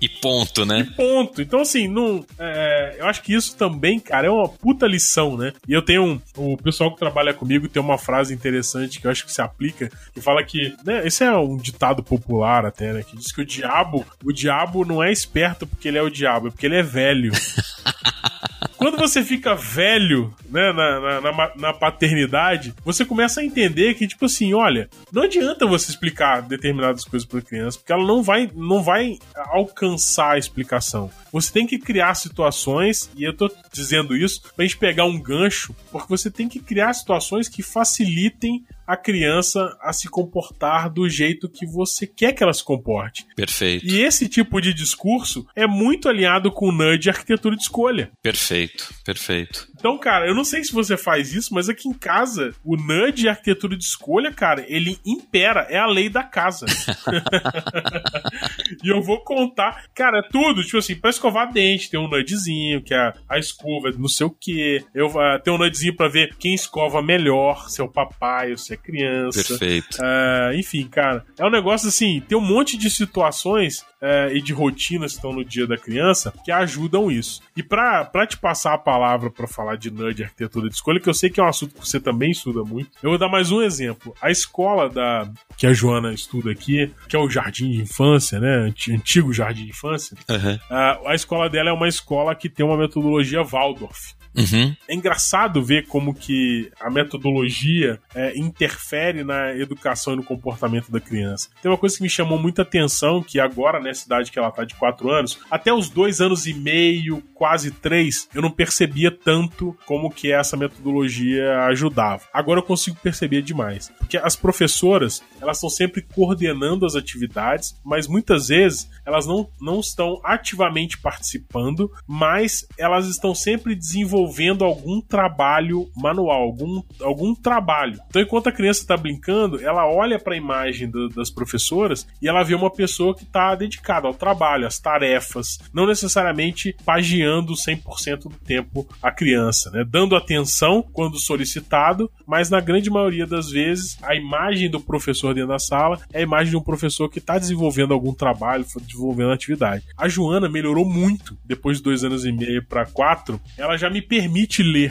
e ponto, né? Ponto. Então, assim, não, é, eu acho que isso também, cara, é uma puta lição, né? E eu tenho um, o pessoal que trabalha comigo tem uma frase interessante que eu acho que se aplica, que fala que, né, esse é um ditado popular até, né, que diz que o diabo, o diabo não é esperto porque ele é o diabo, é porque ele é velho. Quando você fica velho, né, na, na, na na paternidade, você começa a entender que, tipo assim, olha, não adianta você explicar determinadas coisas para criança, porque ela não vai, não vai alcançar a explicação. Você tem que criar situações, e eu tô dizendo isso pra gente pegar um gancho, porque você tem que criar situações que facilitem a criança a se comportar do jeito que você quer que ela se comporte. Perfeito. E esse tipo de discurso é muito alinhado com o nudge e arquitetura de escolha. Perfeito. Perfeito. Então, cara, eu não sei se você faz isso, mas aqui em casa, o nudge e a arquitetura de escolha, cara, ele impera, é a lei da casa. e eu vou contar, cara, é tudo, tipo assim, pra escovar dente, tem um nudgezinho, que é a escova não sei o que. Eu uh, tem um nudgezinho pra ver quem escova melhor, se é o papai ou se é criança. Perfeito. Ah, enfim, cara, é um negócio assim, tem um monte de situações é, e de rotinas que estão no dia da criança que ajudam isso. E pra, pra te passar a palavra pra falar de nerd arquitetura de escolha, que eu sei que é um assunto que você também estuda muito, eu vou dar mais um exemplo. A escola da que a Joana estuda aqui, que é o Jardim de Infância, né? anti- Antigo Jardim de Infância. Uhum. ah, a escola dela é uma escola que tem uma metodologia Waldorf. Uhum. É engraçado ver como que a metodologia é, interfere na educação e no comportamento da criança. Tem uma coisa que me chamou muita atenção, que agora, nessa idade que ela tá de 4 anos, até os dois anos e meio, quase três, eu não percebia tanto como que essa metodologia ajudava. Agora eu consigo perceber demais. Porque as professoras, elas estão sempre coordenando as atividades, mas muitas vezes elas não, não estão ativamente participando, mas elas estão sempre desenvolvendo algum trabalho manual, algum, algum trabalho. Então, enquanto a criança está brincando, ela olha para a imagem do- das professoras e ela vê uma pessoa que está dedicada ao trabalho, às tarefas, não necessariamente pagiando 100% do tempo a criança, né? dando atenção quando solicitado, mas na grande maioria das vezes a imagem do professor dentro da sala é a imagem de um professor que está desenvolvendo algum trabalho, desenvolvendo atividade. A Joana melhorou muito depois de dois anos e meio para quatro. Ela já me permite ler.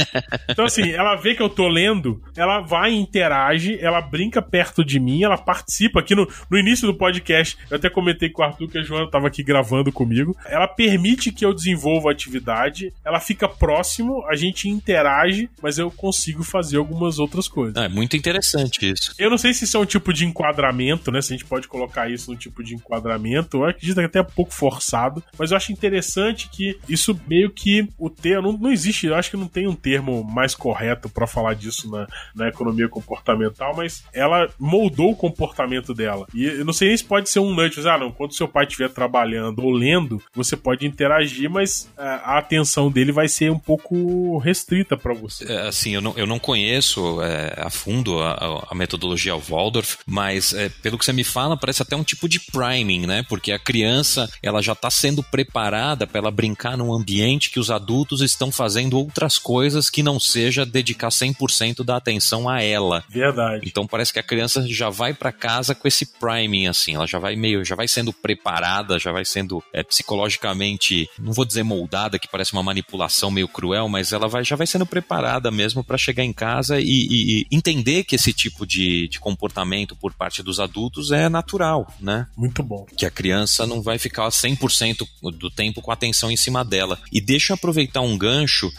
então, assim, ela vê que eu tô lendo, ela vai e interage, ela brinca perto de mim, ela participa. Aqui no, no início do podcast, eu até comentei com o Arthur que a Joana tava aqui gravando comigo. Ela permite que eu desenvolva a atividade, ela fica próximo, a gente interage, mas eu consigo fazer algumas outras coisas. Ah, é muito interessante isso. Eu não sei se isso é um tipo de enquadramento, né? Se a gente pode colocar isso num tipo de enquadramento. Eu acredito que é até um pouco forçado, mas eu acho interessante que isso meio que o termo. Não, não existe, eu acho que não tem um termo mais correto para falar disso na, na economia comportamental, mas ela moldou o comportamento dela. E eu não sei nem se pode ser um nudge, ah, não, quando seu pai estiver trabalhando ou lendo, você pode interagir, mas a, é, a atenção dele vai ser um pouco restrita para você. É, assim, eu não, eu não conheço é, a fundo a, a metodologia Waldorf, mas é, pelo que você me fala, parece até um tipo de priming, né? Porque a criança, ela já está sendo preparada para ela brincar num ambiente que os adultos estão fazendo outras coisas que não seja dedicar 100% da atenção a ela. Verdade. Então parece que a criança já vai para casa com esse priming assim, ela já vai meio, já vai sendo preparada, já vai sendo é, psicologicamente, não vou dizer moldada, que parece uma manipulação meio cruel, mas ela vai, já vai sendo preparada mesmo para chegar em casa e, e, e, entender que esse tipo de, de comportamento por parte dos adultos é natural, né? Muito bom. Que a criança não vai ficar 100% do tempo com a atenção em cima dela. E deixa eu aproveitar um gancho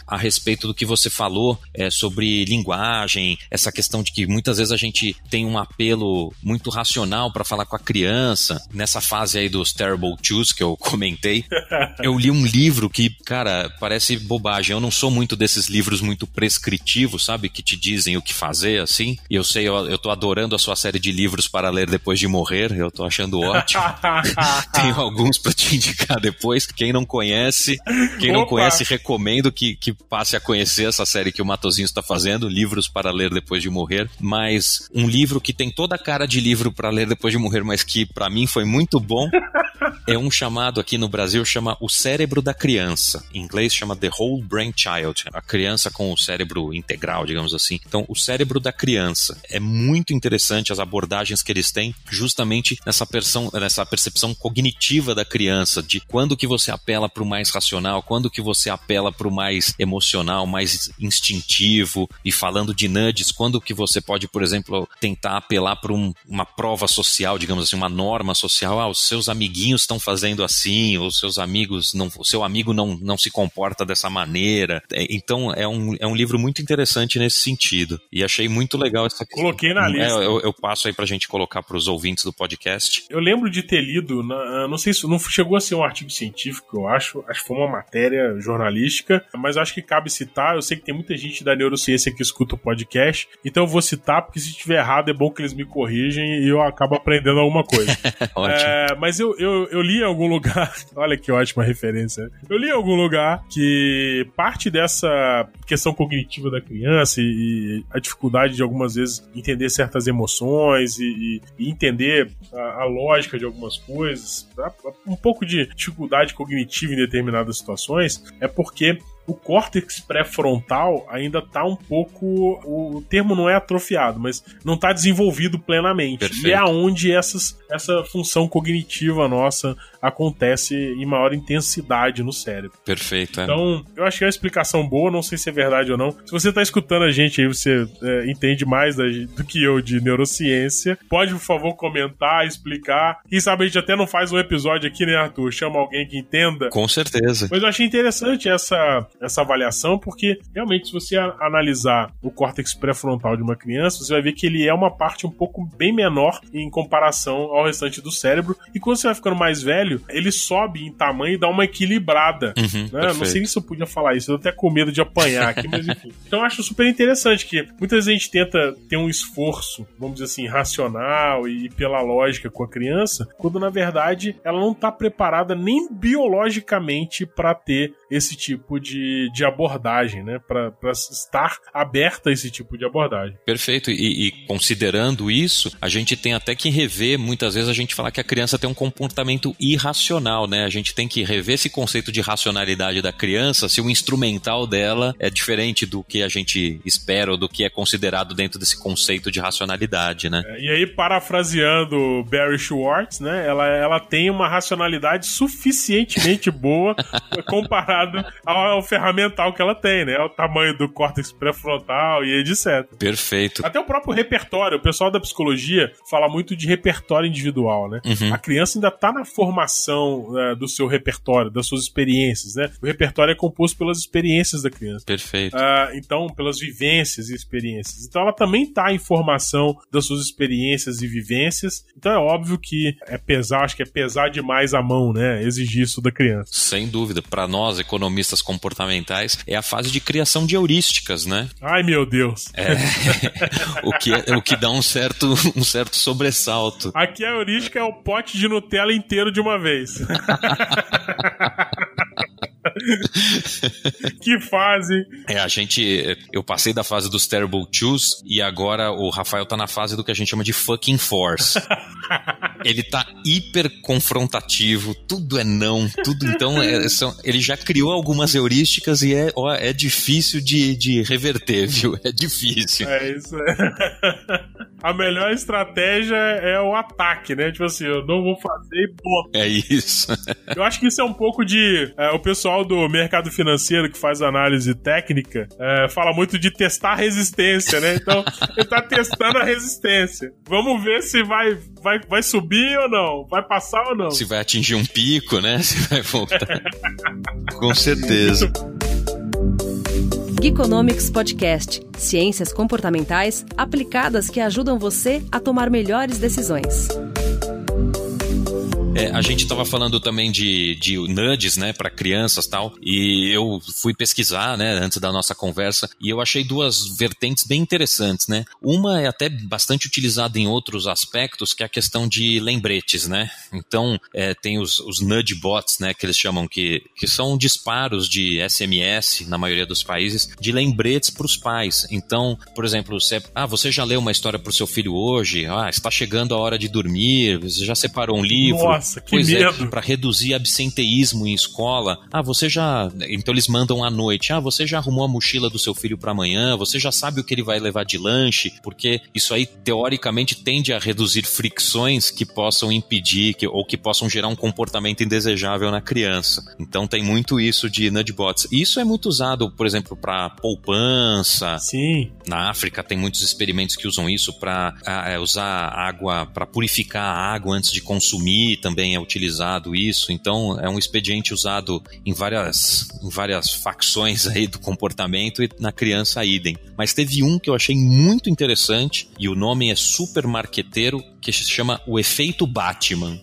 a respeito do que você falou é, sobre linguagem, essa questão de que muitas vezes a gente tem um apelo muito racional para falar com a criança. Nessa fase aí dos Terrible Twos que eu comentei, eu li um livro que, cara, parece bobagem. Eu não sou muito desses livros muito prescritivos, sabe? Que te dizem o que fazer, assim. E eu sei, eu, eu tô adorando a sua série de livros para ler depois de morrer. Eu tô achando ótimo. Tenho alguns para te indicar depois. Quem não conhece, quem Opa. não conhece, recomendo que, que passe a conhecer essa série que o Matozinho está fazendo, Livros para Ler Depois de Morrer. Mas um livro que tem toda a cara de livro para ler depois de morrer, mas que para mim foi muito bom. É um chamado aqui no Brasil, chama O Cérebro da Criança. Em inglês chama The Whole Brain Child. A criança com o cérebro integral, digamos assim. Então, o cérebro da criança. É muito interessante as abordagens que eles têm justamente nessa, persão, nessa percepção cognitiva da criança, de quando que você apela para o mais racional, quando que você apela para o mais emocional, mais instintivo, e falando de nudges, quando que você pode, por exemplo, tentar apelar para um, uma prova social, digamos assim, uma norma social, ah, os seus amiguinhos estão fazendo assim, ou seus amigos não, o seu amigo não, não se comporta dessa maneira. É, então é um, é um livro muito interessante nesse sentido. E achei muito legal essa questão. Coloquei na lista. É, eu, eu, passo aí pra gente colocar pros ouvintes do podcast. Eu lembro de ter lido, na, não sei se não chegou a ser um artigo científico, eu acho. Acho que foi uma matéria jornalística, mas acho que cabe citar. Eu sei que tem muita gente da neurociência que escuta o podcast, então eu vou citar, porque se estiver errado é bom que eles me corrigem e eu acabo aprendendo alguma coisa. Ótimo. É, mas eu, eu, eu li em algum lugar, olha que ótima referência. Eu li em algum lugar que parte dessa questão cognitiva da criança e, e a dificuldade de algumas vezes entender certas emoções e, e entender a, a, lógica de algumas coisas, tá? um pouco de dificuldade cognitiva em determinadas situações, é porque o córtex pré-frontal ainda está um pouco. O termo não é atrofiado, mas não está desenvolvido plenamente. Perfeito. E é onde essas, essa função cognitiva nossa acontece em maior intensidade no cérebro. Perfeito, é. Então, eu achei a explicação boa, não sei se é verdade ou não. Se você está escutando a gente aí, você é, entende mais da, do que eu de neurociência, pode, por favor, comentar, explicar. Quem sabe a gente até não faz um episódio aqui, né, Arthur? Chama alguém que entenda. Com certeza. Mas eu achei interessante essa, essa avaliação, porque realmente, se você analisar o córtex pré-frontal de uma criança, você vai ver que ele é uma parte um pouco bem menor em comparação ao restante do cérebro. E quando você vai ficando mais velho, ele sobe em tamanho e dá uma equilibrada. Uhum, né? Não sei se eu podia falar isso, eu tô até com medo de apanhar aqui, mas enfim. Então eu acho super interessante que muitas vezes a gente tenta ter um esforço, vamos dizer assim, racional e pela lógica com a criança, quando na verdade ela não tá preparada nem biologicamente para ter esse tipo de, de abordagem, né? Para estar aberta a esse tipo de abordagem. Perfeito. E, e, considerando isso, a gente tem até que rever, muitas vezes a gente fala que a criança tem um comportamento irracional, né? A gente tem que rever esse conceito de racionalidade da criança, se o instrumental dela é diferente do que a gente espera ou do que é considerado dentro desse conceito de racionalidade, né? É, e aí, parafraseando Barry Schwartz, né? Ela, ela tem uma racionalidade suficientemente boa comparado ao ferramental que ela tem, né? É o tamanho do córtex pré-frontal e etc. Perfeito. Até o próprio repertório, o pessoal da psicologia fala muito de repertório individual, né? Uhum. A criança ainda tá na formação né, do seu repertório, das suas experiências, né? O repertório é composto pelas experiências da criança. Perfeito. Ah, então, pelas vivências e experiências. Então, ela também tá em formação das suas experiências e vivências. Então, é óbvio que é pesar, acho que é pesar demais a mão, né? Exigir isso da criança. Sem dúvida. Para nós, economistas comportamentais, é a fase de criação de heurísticas, né? Ai, meu Deus. É, o, que, o que dá um certo, um certo sobressalto. Aqui a heurística é o pote de Nutella inteiro de uma vez. que fase. É, a gente. Eu passei da fase dos Terrible Twos e agora o Rafael tá na fase do que a gente chama de fucking force. ele tá hiper confrontativo, tudo é não, tudo. Então, é, são, ele já criou algumas heurísticas e é, ó, é difícil de, de reverter, viu? É difícil. É isso. A melhor estratégia é o ataque, né? Tipo assim, eu não vou fazer e ponto. É isso. Eu acho que isso é um pouco de. É, o pessoal do mercado financeiro que faz análise técnica é, fala muito de testar a resistência, né? Então, ele tá testando a resistência. Vamos ver se vai, vai, vai subir ou não, vai passar ou não. Se vai atingir um pico, né? Se vai voltar. Com certeza. Geekonomics Podcast Ciências comportamentais aplicadas que ajudam você a tomar melhores decisões. É, a gente estava falando também de, de né, para crianças tal, e eu fui pesquisar, né, antes da nossa conversa, e eu achei duas vertentes bem interessantes, né. Uma é até bastante utilizada em outros aspectos, que é a questão de lembretes, né. Então, é, tem os, os nudge bots, né, que eles chamam, que, que são disparos de SMS, na maioria dos países, de lembretes para os pais. Então, por exemplo, você, ah, você já leu uma história para o seu filho hoje? Ah, está chegando a hora de dormir, você já separou um livro? Nossa. Nossa, que pois medo. É, para reduzir absenteísmo em escola. Ah, você já. Então eles mandam à noite. Ah, você já arrumou a mochila do seu filho para amanhã? Você já sabe o que ele vai levar de lanche? Porque isso aí, teoricamente, tende a reduzir fricções que possam impedir que, ou que possam gerar um comportamento indesejável na criança. Então tem muito isso de nudgebots. Isso é muito usado, por exemplo, para poupança. Sim. Na África tem muitos experimentos que usam isso para é, usar água, para purificar a água antes de consumir também também é utilizado isso, então é um expediente usado em várias, em várias facções aí do comportamento e na criança idem. Mas teve um que eu achei muito interessante e o nome é super marqueteiro, que se chama O Efeito Batman.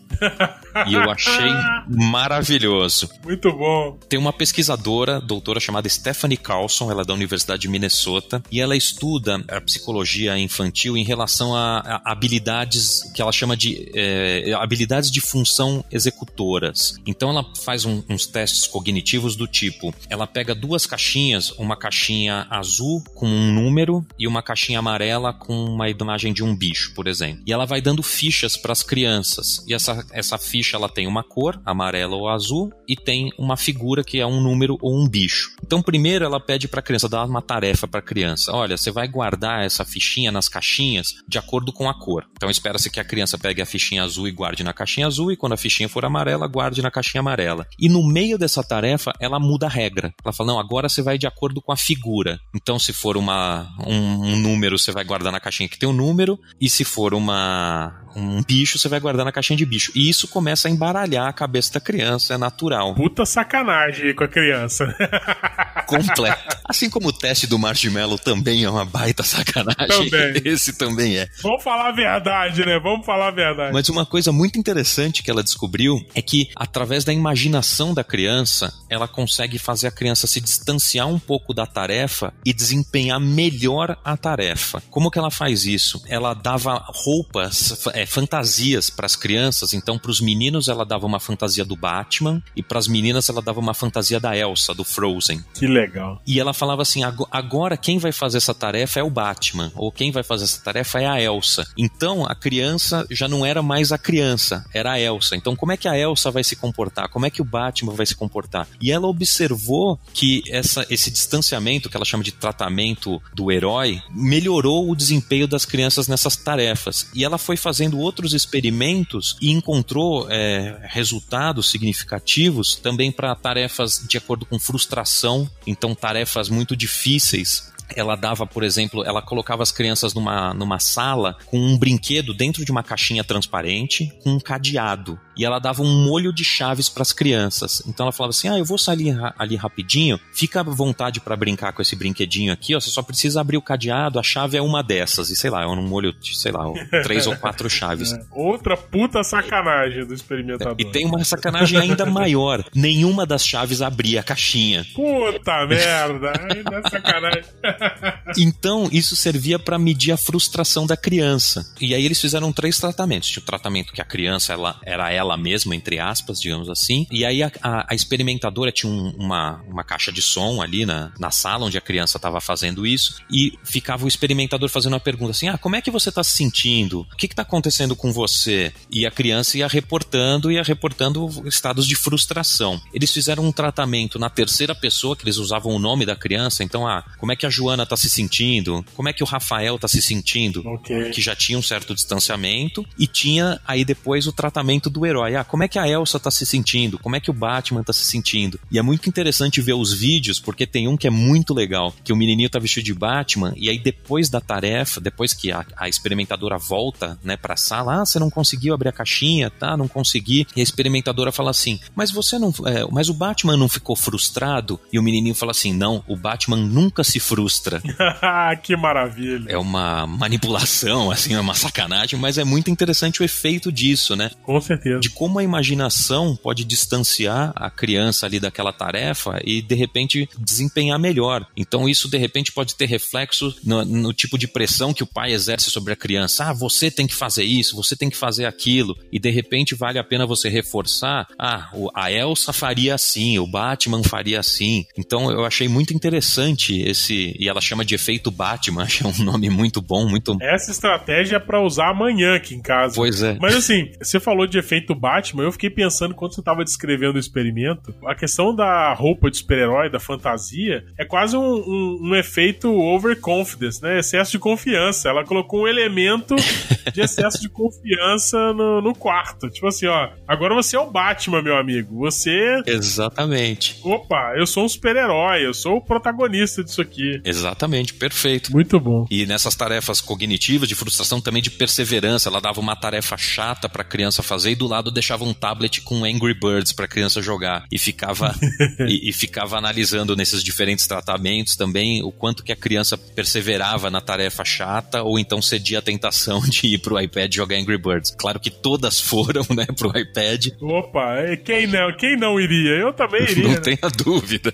e eu achei maravilhoso. Muito bom. Tem uma pesquisadora, doutora chamada Stephanie Carlson, ela é da Universidade de Minnesota, e ela estuda a psicologia infantil em relação a, a habilidades que ela chama de é, habilidades de função executoras. Então ela faz um, uns testes cognitivos do tipo: ela pega duas caixinhas, uma caixinha azul com um número e uma caixinha amarela com uma imagem de um bicho, por exemplo. E ela vai dando fichas para as crianças. E essa, essa ficha ela tem uma cor, amarela ou azul, e tem uma figura que é um número ou um bicho. Então, primeiro ela pede para a criança dar uma tarefa para a criança. Olha, você vai guardar essa fichinha nas caixinhas de acordo com a cor. Então, espera-se que a criança pegue a fichinha azul e guarde na caixinha azul, e quando a fichinha for amarela, guarde na caixinha amarela. E no meio dessa tarefa, ela muda a regra. Ela fala: não, agora você vai de acordo com a figura. Então, se for uma, um, um número, você vai guardar na caixinha que tem o um número, e se for uma um bicho, você vai guardar na caixinha de bicho. E isso começa a embaralhar a cabeça da criança, é natural. Puta sacanagem com a criança. Completo. Assim como o teste do marshmallow também é uma baita sacanagem. Também. Esse também é. Vamos falar a verdade, né? Vamos falar a verdade. Mas uma coisa muito interessante que ela descobriu é que, através da imaginação da criança, ela consegue fazer a criança se distanciar um pouco da tarefa e desempenhar melhor a tarefa. Como que ela faz isso? Ela dava roupas, é, fantasias para as crianças. Então, para os meninos, ela dava uma fantasia do Batman e para as meninas, ela dava uma fantasia da Elsa, do Frozen. Que legal. E ela falava assim: agora quem vai fazer essa tarefa é o Batman, ou quem vai fazer essa tarefa é a Elsa. Então, a criança já não era mais a criança, era a Elsa. Então, como é que a Elsa vai se comportar? Como é que o Batman vai se comportar? E ela observou que essa, esse distanciamento, que ela chama de tratamento do herói, melhorou o desempenho das crianças nessas tarefas. E ela foi fazendo outros experimentos e encontrou é, resultados significativos também para tarefas de acordo com frustração, então tarefas muito difíceis ela dava, por exemplo, ela colocava as crianças numa, numa sala com um brinquedo dentro de uma caixinha transparente com um cadeado. E ela dava um molho de chaves para as crianças. Então ela falava assim: Ah, eu vou sair ali, rapidinho, fica à vontade para brincar com esse brinquedinho aqui, ó. Você só precisa abrir o cadeado, a chave é uma dessas. E sei lá, é um molho de, sei lá, três ou quatro chaves. É. Outra puta sacanagem do experimentador. E tem uma sacanagem ainda maior: nenhuma das chaves abria a caixinha. Puta merda, ainda é sacanagem. então, isso servia para medir a frustração da criança. E aí eles fizeram três tratamentos. Tinha o tratamento que a criança ela, era ela mesma, entre aspas, digamos assim. E aí a, a, a experimentadora tinha um, uma, uma caixa de som ali na, na sala onde a criança estava fazendo isso. E ficava o experimentador fazendo uma pergunta assim: Ah, como é que você está se sentindo? O que está acontecendo com você? E a criança ia reportando, ia reportando estados de frustração. Eles fizeram um tratamento na terceira pessoa, que eles usavam o nome da criança. Então, ah, como é que a Joana tá se sentindo, como é que o Rafael tá se sentindo, okay. que já tinha um certo distanciamento, e tinha aí depois o tratamento do herói. Ah, como é que a Elsa tá se sentindo, como é que o Batman tá se sentindo. E é muito interessante ver os vídeos, porque tem um que é muito legal, que o menininho tá vestido de Batman, e aí depois da tarefa, depois que a, a experimentadora volta, né, pra sala, ah, você não conseguiu abrir a caixinha, tá, não consegui, e a experimentadora fala assim, mas você não, é, mas o Batman não ficou frustrado? E o menininho fala assim, não, o Batman nunca se frustra. que maravilha. É uma manipulação, assim, é uma sacanagem, mas é muito interessante o efeito disso, né? Com certeza. De como a imaginação pode distanciar a criança ali daquela tarefa e, de repente, desempenhar melhor. Então, isso, de repente, pode ter reflexo no, no tipo de pressão que o pai exerce sobre a criança. Ah, você tem que fazer isso, você tem que fazer aquilo. E, de repente, vale a pena você reforçar. Ah, a Elsa faria assim, o Batman faria assim. Então, eu achei muito interessante esse. E ela chama de efeito Batman, acho um nome muito bom, muito. Essa estratégia é para usar amanhã aqui em casa. Pois é. Mas assim, você falou de efeito Batman, eu fiquei pensando quando você estava descrevendo o experimento, a questão da roupa de super-herói, da fantasia, é quase um, um, um, efeito overconfidence, né? Excesso de confiança. Ela colocou um elemento de excesso de confiança no, no quarto. Tipo assim, ó, agora você é o Batman, meu amigo. Você. Exatamente. Opa, eu sou um super-herói, eu sou o protagonista disso aqui. Exatamente, perfeito. Muito bom. E nessas tarefas cognitivas, de frustração, também de perseverança, ela dava uma tarefa chata para a criança fazer e do lado deixava um tablet com Angry Birds para a criança jogar e ficava e, e, ficava analisando nesses diferentes tratamentos também o quanto que a criança perseverava na tarefa chata ou então cedia a tentação de ir pro iPad jogar Angry Birds. Claro que todas foram, né, pro iPad. Opa, quem não, quem não iria? Eu também iria. Não né? tenha dúvida.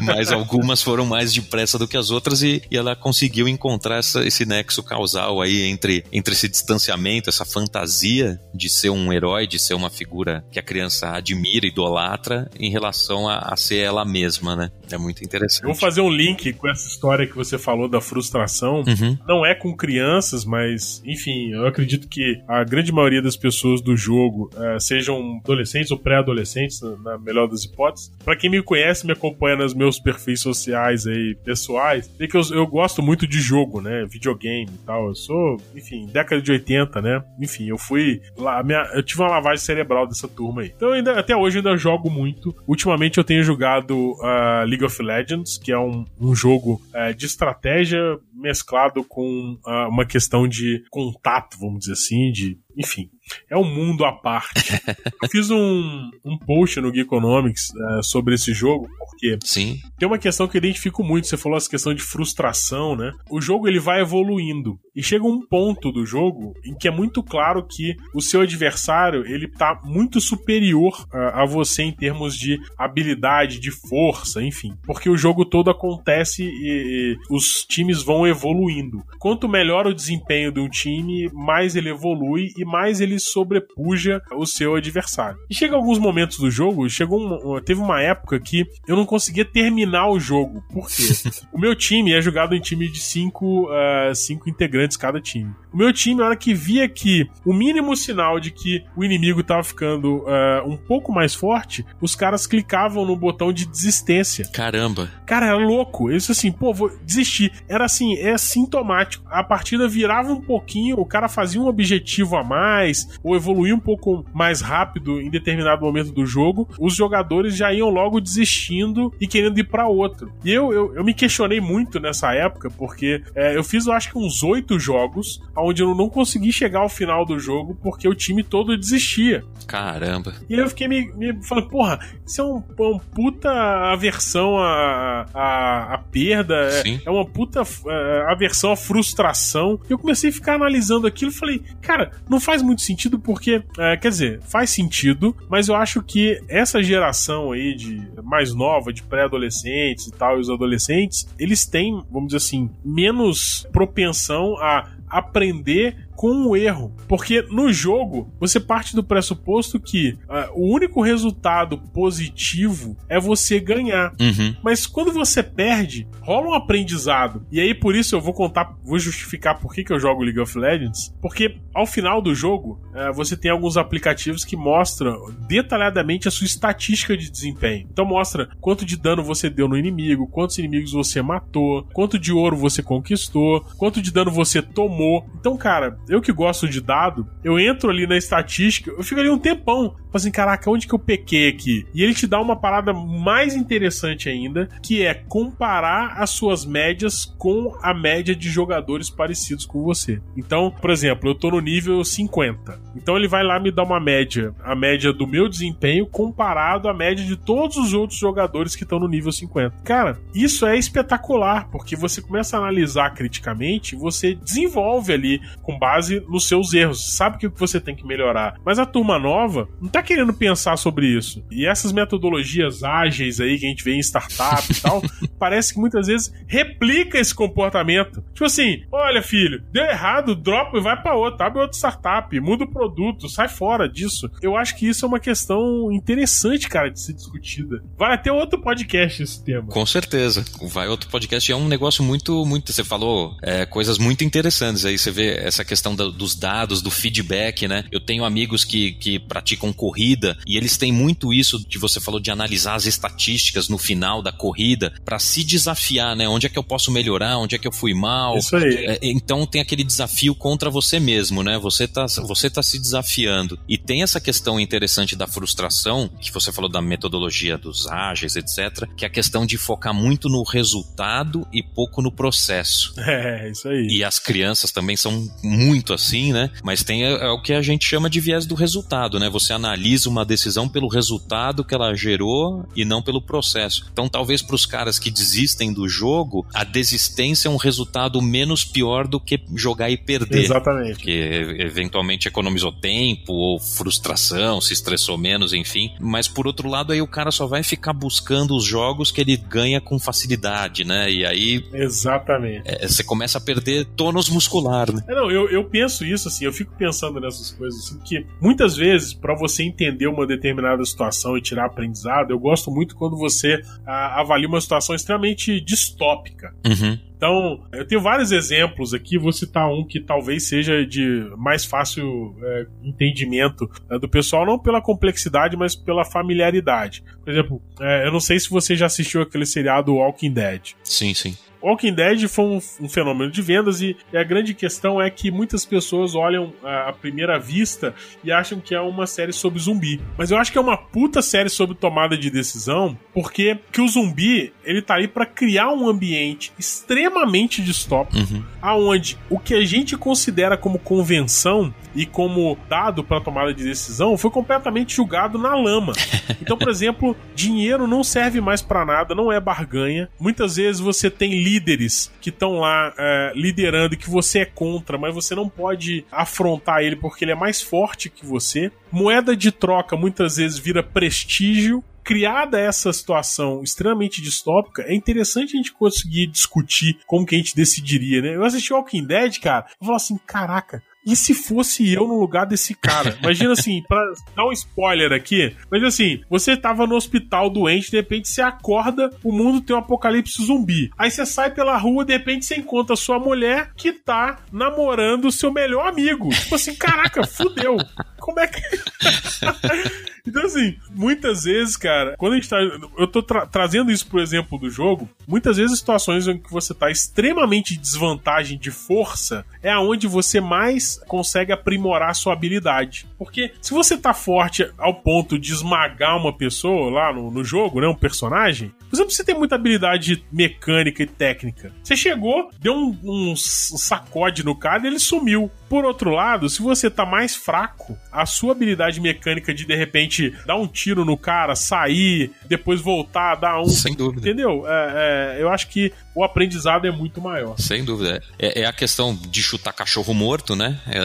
Mas algumas foram mais depressa do que as outras e, e ela conseguiu encontrar essa, esse nexo causal aí entre, entre esse distanciamento, essa fantasia de ser um herói, de ser uma figura que a criança admira, idolatra, em relação a, a ser ela mesma, né? É muito interessante. Eu vou fazer um link com essa história que você falou da frustração. Uhum. Não é com crianças, mas, enfim, eu acredito que a grande maioria das pessoas do jogo, uh, sejam adolescentes ou pré-adolescentes, na, melhor das hipóteses. Para quem me conhece, me acompanha nos meus perfis sociais aí, pessoais, vê que eu, eu gosto muito de jogo, né? Videogame e tal. Eu sou, enfim, década de 80, né? Enfim, eu fui lá, minha, eu tive uma lavagem cerebral dessa turma aí. Então, ainda, até hoje, eu ainda jogo muito. Ultimamente, eu tenho jogado uh, League of Legends, que é um, um jogo uh, de estratégia mesclado com uh, uma questão de contato, vamos dizer assim, de enfim, é um mundo à parte. Eu fiz um, um post no Geekonomics uh, sobre esse jogo, porque Sim. tem uma questão que eu identifico muito. Você falou essa questão de frustração, né? O jogo ele vai evoluindo e chega um ponto do jogo em que é muito claro que o seu adversário ele tá muito superior uh, a você em termos de habilidade, de força, enfim, porque o jogo todo acontece e, e os times vão evoluindo. Quanto melhor o desempenho de um time, mais ele evolui e mais ele sobrepuja o seu adversário. E chega alguns momentos do jogo, chegou uma, teve uma época que eu não conseguia terminar o jogo. Por quê? o meu time é jogado em time de cinco, uh, cinco integrantes cada time. O meu time, na hora que via que o mínimo sinal de que o inimigo estava ficando uh, um pouco mais forte, os caras clicavam no botão de desistência. Caramba. Cara, era louco. Isso assim, pô, vou desistir. Era assim, é sintomático. A partida virava um pouquinho, o cara fazia um objetivo a mais, ou evoluía um pouco mais rápido em determinado momento do jogo, os jogadores já iam logo desistindo e querendo ir para outro. E eu, eu, eu, me questionei muito nessa época, porque é, eu fiz, eu acho que uns oito jogos, onde eu não consegui chegar ao final do jogo porque o time todo desistia. Caramba. E aí eu fiquei me, me falando, porra, isso é um, um puta aversão à, à, à perda, é, é, uma puta é, aversão à frustração. E eu comecei a ficar analisando aquilo e falei, cara, não faz muito sentido porque, é, quer dizer, faz sentido, mas eu acho que essa geração aí de mais nova, de pré-adolescentes e tal, e os adolescentes, eles têm, vamos dizer assim, menos propensão a aprender com o erro. Porque no jogo, você parte do pressuposto que uh, o único resultado positivo é você ganhar. Uhum. Mas quando você perde, rola um aprendizado. E aí, por isso, eu vou contar, vou justificar por que, que eu jogo League of Legends. Porque ao final do jogo, uh, você tem alguns aplicativos que mostram detalhadamente a sua estatística de desempenho. Então mostra quanto de dano você deu no inimigo, quantos inimigos você matou, quanto de ouro você conquistou, quanto de dano você tomou. Então, cara, eu que gosto de dado, eu entro ali na estatística, eu fico ali um tempão. Assim, caraca, onde que eu pequei aqui? E ele te dá uma parada mais interessante ainda, que é comparar as suas médias com a média de jogadores parecidos com você. Então, por exemplo, eu tô no nível 50. Então ele vai lá me dar uma média, a média do meu desempenho comparado à média de todos os outros jogadores que estão no nível 50. Cara, isso é espetacular, porque você começa a analisar criticamente, você desenvolve ali com base nos seus erros, sabe o que você tem que melhorar. Mas a turma nova não tá querendo pensar sobre isso. E essas metodologias ágeis aí que a gente vê em startup e tal, parece que muitas vezes replica esse comportamento. Tipo assim, olha filho, deu errado, dropa e vai para outro, abre outra startup, muda o produto, sai fora disso. Eu acho que isso é uma questão interessante, cara, de ser discutida. Vai até outro podcast esse tema. Com certeza. Vai outro podcast. É um negócio muito, muito. Você falou é, coisas muito interessantes aí. Você vê essa questão dos dados, do feedback, né? Eu tenho amigos que, que praticam corrida e eles têm muito isso que você falou de analisar as estatísticas no final da corrida para se desafiar, né? Onde é que eu posso melhorar? Onde é que eu fui mal? Isso aí. É, então tem aquele desafio contra você mesmo, né? Você tá, você tá se desafiando. E tem essa questão interessante da frustração, que você falou da metodologia dos ágeis, etc., que é a questão de focar muito no resultado e pouco no processo. É, isso aí. E as crianças também são muito muito assim, né? Mas tem é, é, o que a gente chama de viés do resultado, né? Você analisa uma decisão pelo resultado que ela gerou e não pelo processo. Então, talvez para os caras que desistem do jogo, a desistência é um resultado menos pior do que jogar e perder. Exatamente. Porque eventualmente economizou tempo ou frustração, se estressou menos, enfim. Mas por outro lado, aí o cara só vai ficar buscando os jogos que ele ganha com facilidade, né? E aí. Exatamente. É, você começa a perder tônus muscular, né? É, não, eu, eu penso isso, assim, eu fico pensando nessas coisas, assim, que muitas vezes, para você entender uma determinada situação e tirar aprendizado, eu gosto muito quando você ah, avalia uma situação extremamente distópica. Uhum. Então, eu tenho vários exemplos aqui, vou citar um que talvez seja de mais fácil é, entendimento é, do pessoal, não pela complexidade, mas pela familiaridade. Por exemplo, é, eu não sei se você já assistiu aquele seriado Walking Dead. Sim, sim. Walking Dead foi um, um fenômeno de vendas e, e, a grande questão é que muitas pessoas olham à primeira vista e acham que é uma série sobre zumbi. Mas eu acho que é uma puta série sobre tomada de decisão, porque que o zumbi, ele tá aí para criar um ambiente extremamente distópico, uhum. aonde o que a gente considera como convenção e como dado para tomada de decisão foi completamente julgado na lama. Então, por exemplo, dinheiro não serve mais para nada, não é barganha. Muitas vezes você tem líderes que estão lá é, liderando e que você é contra, mas você não pode afrontar ele porque ele é mais forte que você. Moeda de troca muitas vezes vira prestígio criada essa situação extremamente distópica, é interessante a gente conseguir discutir como que a gente decidiria, né? Eu assisti Walking Dead, cara, eu falo assim, caraca, e se fosse eu no lugar desse cara? Imagina assim, pra dar um spoiler aqui, mas assim, você tava no hospital doente, de repente você acorda, o mundo tem um apocalipse zumbi. Aí você sai pela rua, de repente você encontra sua mulher que tá namorando o seu melhor amigo. Tipo assim, caraca, fudeu. Como é que. então, assim, muitas vezes, cara, quando a gente tá. Eu tô tra trazendo isso pro exemplo do jogo. Muitas vezes, situações em que você tá extremamente em desvantagem de força é aonde você mais consegue aprimorar sua habilidade. Porque se você tá forte ao ponto de esmagar uma pessoa lá no, no jogo, né? Um personagem, você precisa ter muita habilidade mecânica e técnica. Você chegou, deu um, um sacode no cara e ele sumiu. Por outro lado, se você tá mais fraco, a sua habilidade mecânica de de repente dar um tiro no cara, sair, depois voltar, dar um. Sem dúvida. Entendeu? É, é, eu acho que o aprendizado é muito maior. Sem dúvida. É, é a questão de chutar cachorro morto, né? É,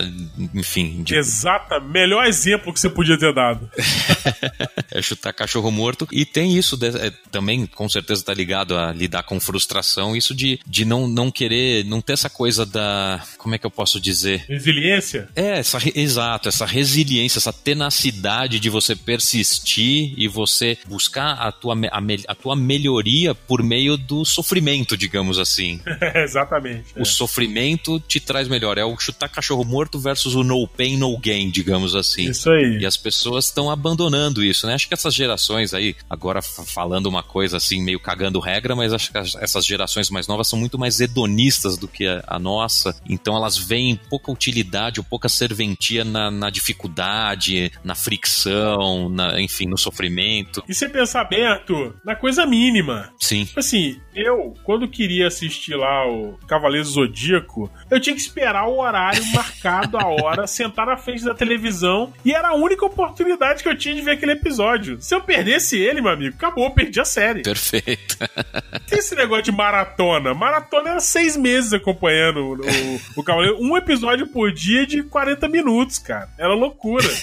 enfim. De... Exata. Melhor exemplo que você podia ter dado. é chutar cachorro morto. E tem isso de, é, também, com certeza, tá ligado a lidar com frustração. Isso de, de não, não querer, não ter essa coisa da. Como é que eu posso dizer? Resiliência? É, essa, exato, essa resiliência, essa tenacidade de você persistir e você buscar a tua, a, a tua melhoria por meio do sofrimento, digamos assim. Exatamente. O é. sofrimento te traz melhor. É o chutar cachorro morto versus o no pain, no gain, digamos assim. Isso aí. E as pessoas estão abandonando isso, né? Acho que essas gerações aí, agora falando uma coisa assim, meio cagando regra, mas acho que essas gerações mais novas são muito mais hedonistas do que a, a nossa. Então elas veem pouca utilidade ou pouca serventia na, na dificuldade, na fricção, na, enfim, no sofrimento. E você pensar bem, Arthur, na coisa mínima. Sim. Tipo assim, eu, quando queria assistir lá o Cavaleiro Zodíaco, eu tinha que esperar o horário marcado, a hora, sentar na frente da televisão, e era a única oportunidade que eu tinha de ver aquele episódio. Se eu perdesse ele, meu amigo, acabou, eu perdi a série. Perfeito. Tem esse negócio de maratona. Maratona era seis meses acompanhando o, o, o Cavaleiro. Um episódio por dia de 40 minutos, cara. Era loucura.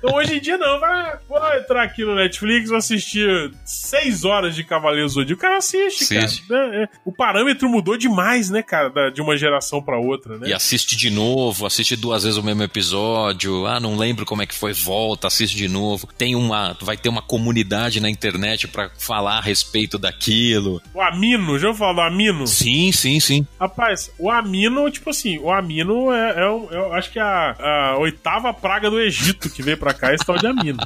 Então hoje em dia não, vai, vou entrar aqui no Netflix, vou assistir seis horas de Cavaleiro Zodíaco. O cara assiste, assiste. cara. É, é. O parâmetro mudou demais, né, cara, de uma geração para outra, né? E assiste de novo, assiste duas vezes o mesmo episódio. Ah, não lembro como é que foi, volta, assiste de novo. Tem uma, vai ter uma comunidade na internet para falar a respeito daquilo. O Amino, já ouviu falar do Amino? Sim, sim, sim. Rapaz, o Amino, tipo assim, o Amino é, é, é eu acho que é a, a, oitava praga do Egito que veio pra cá, esse tal de Amino.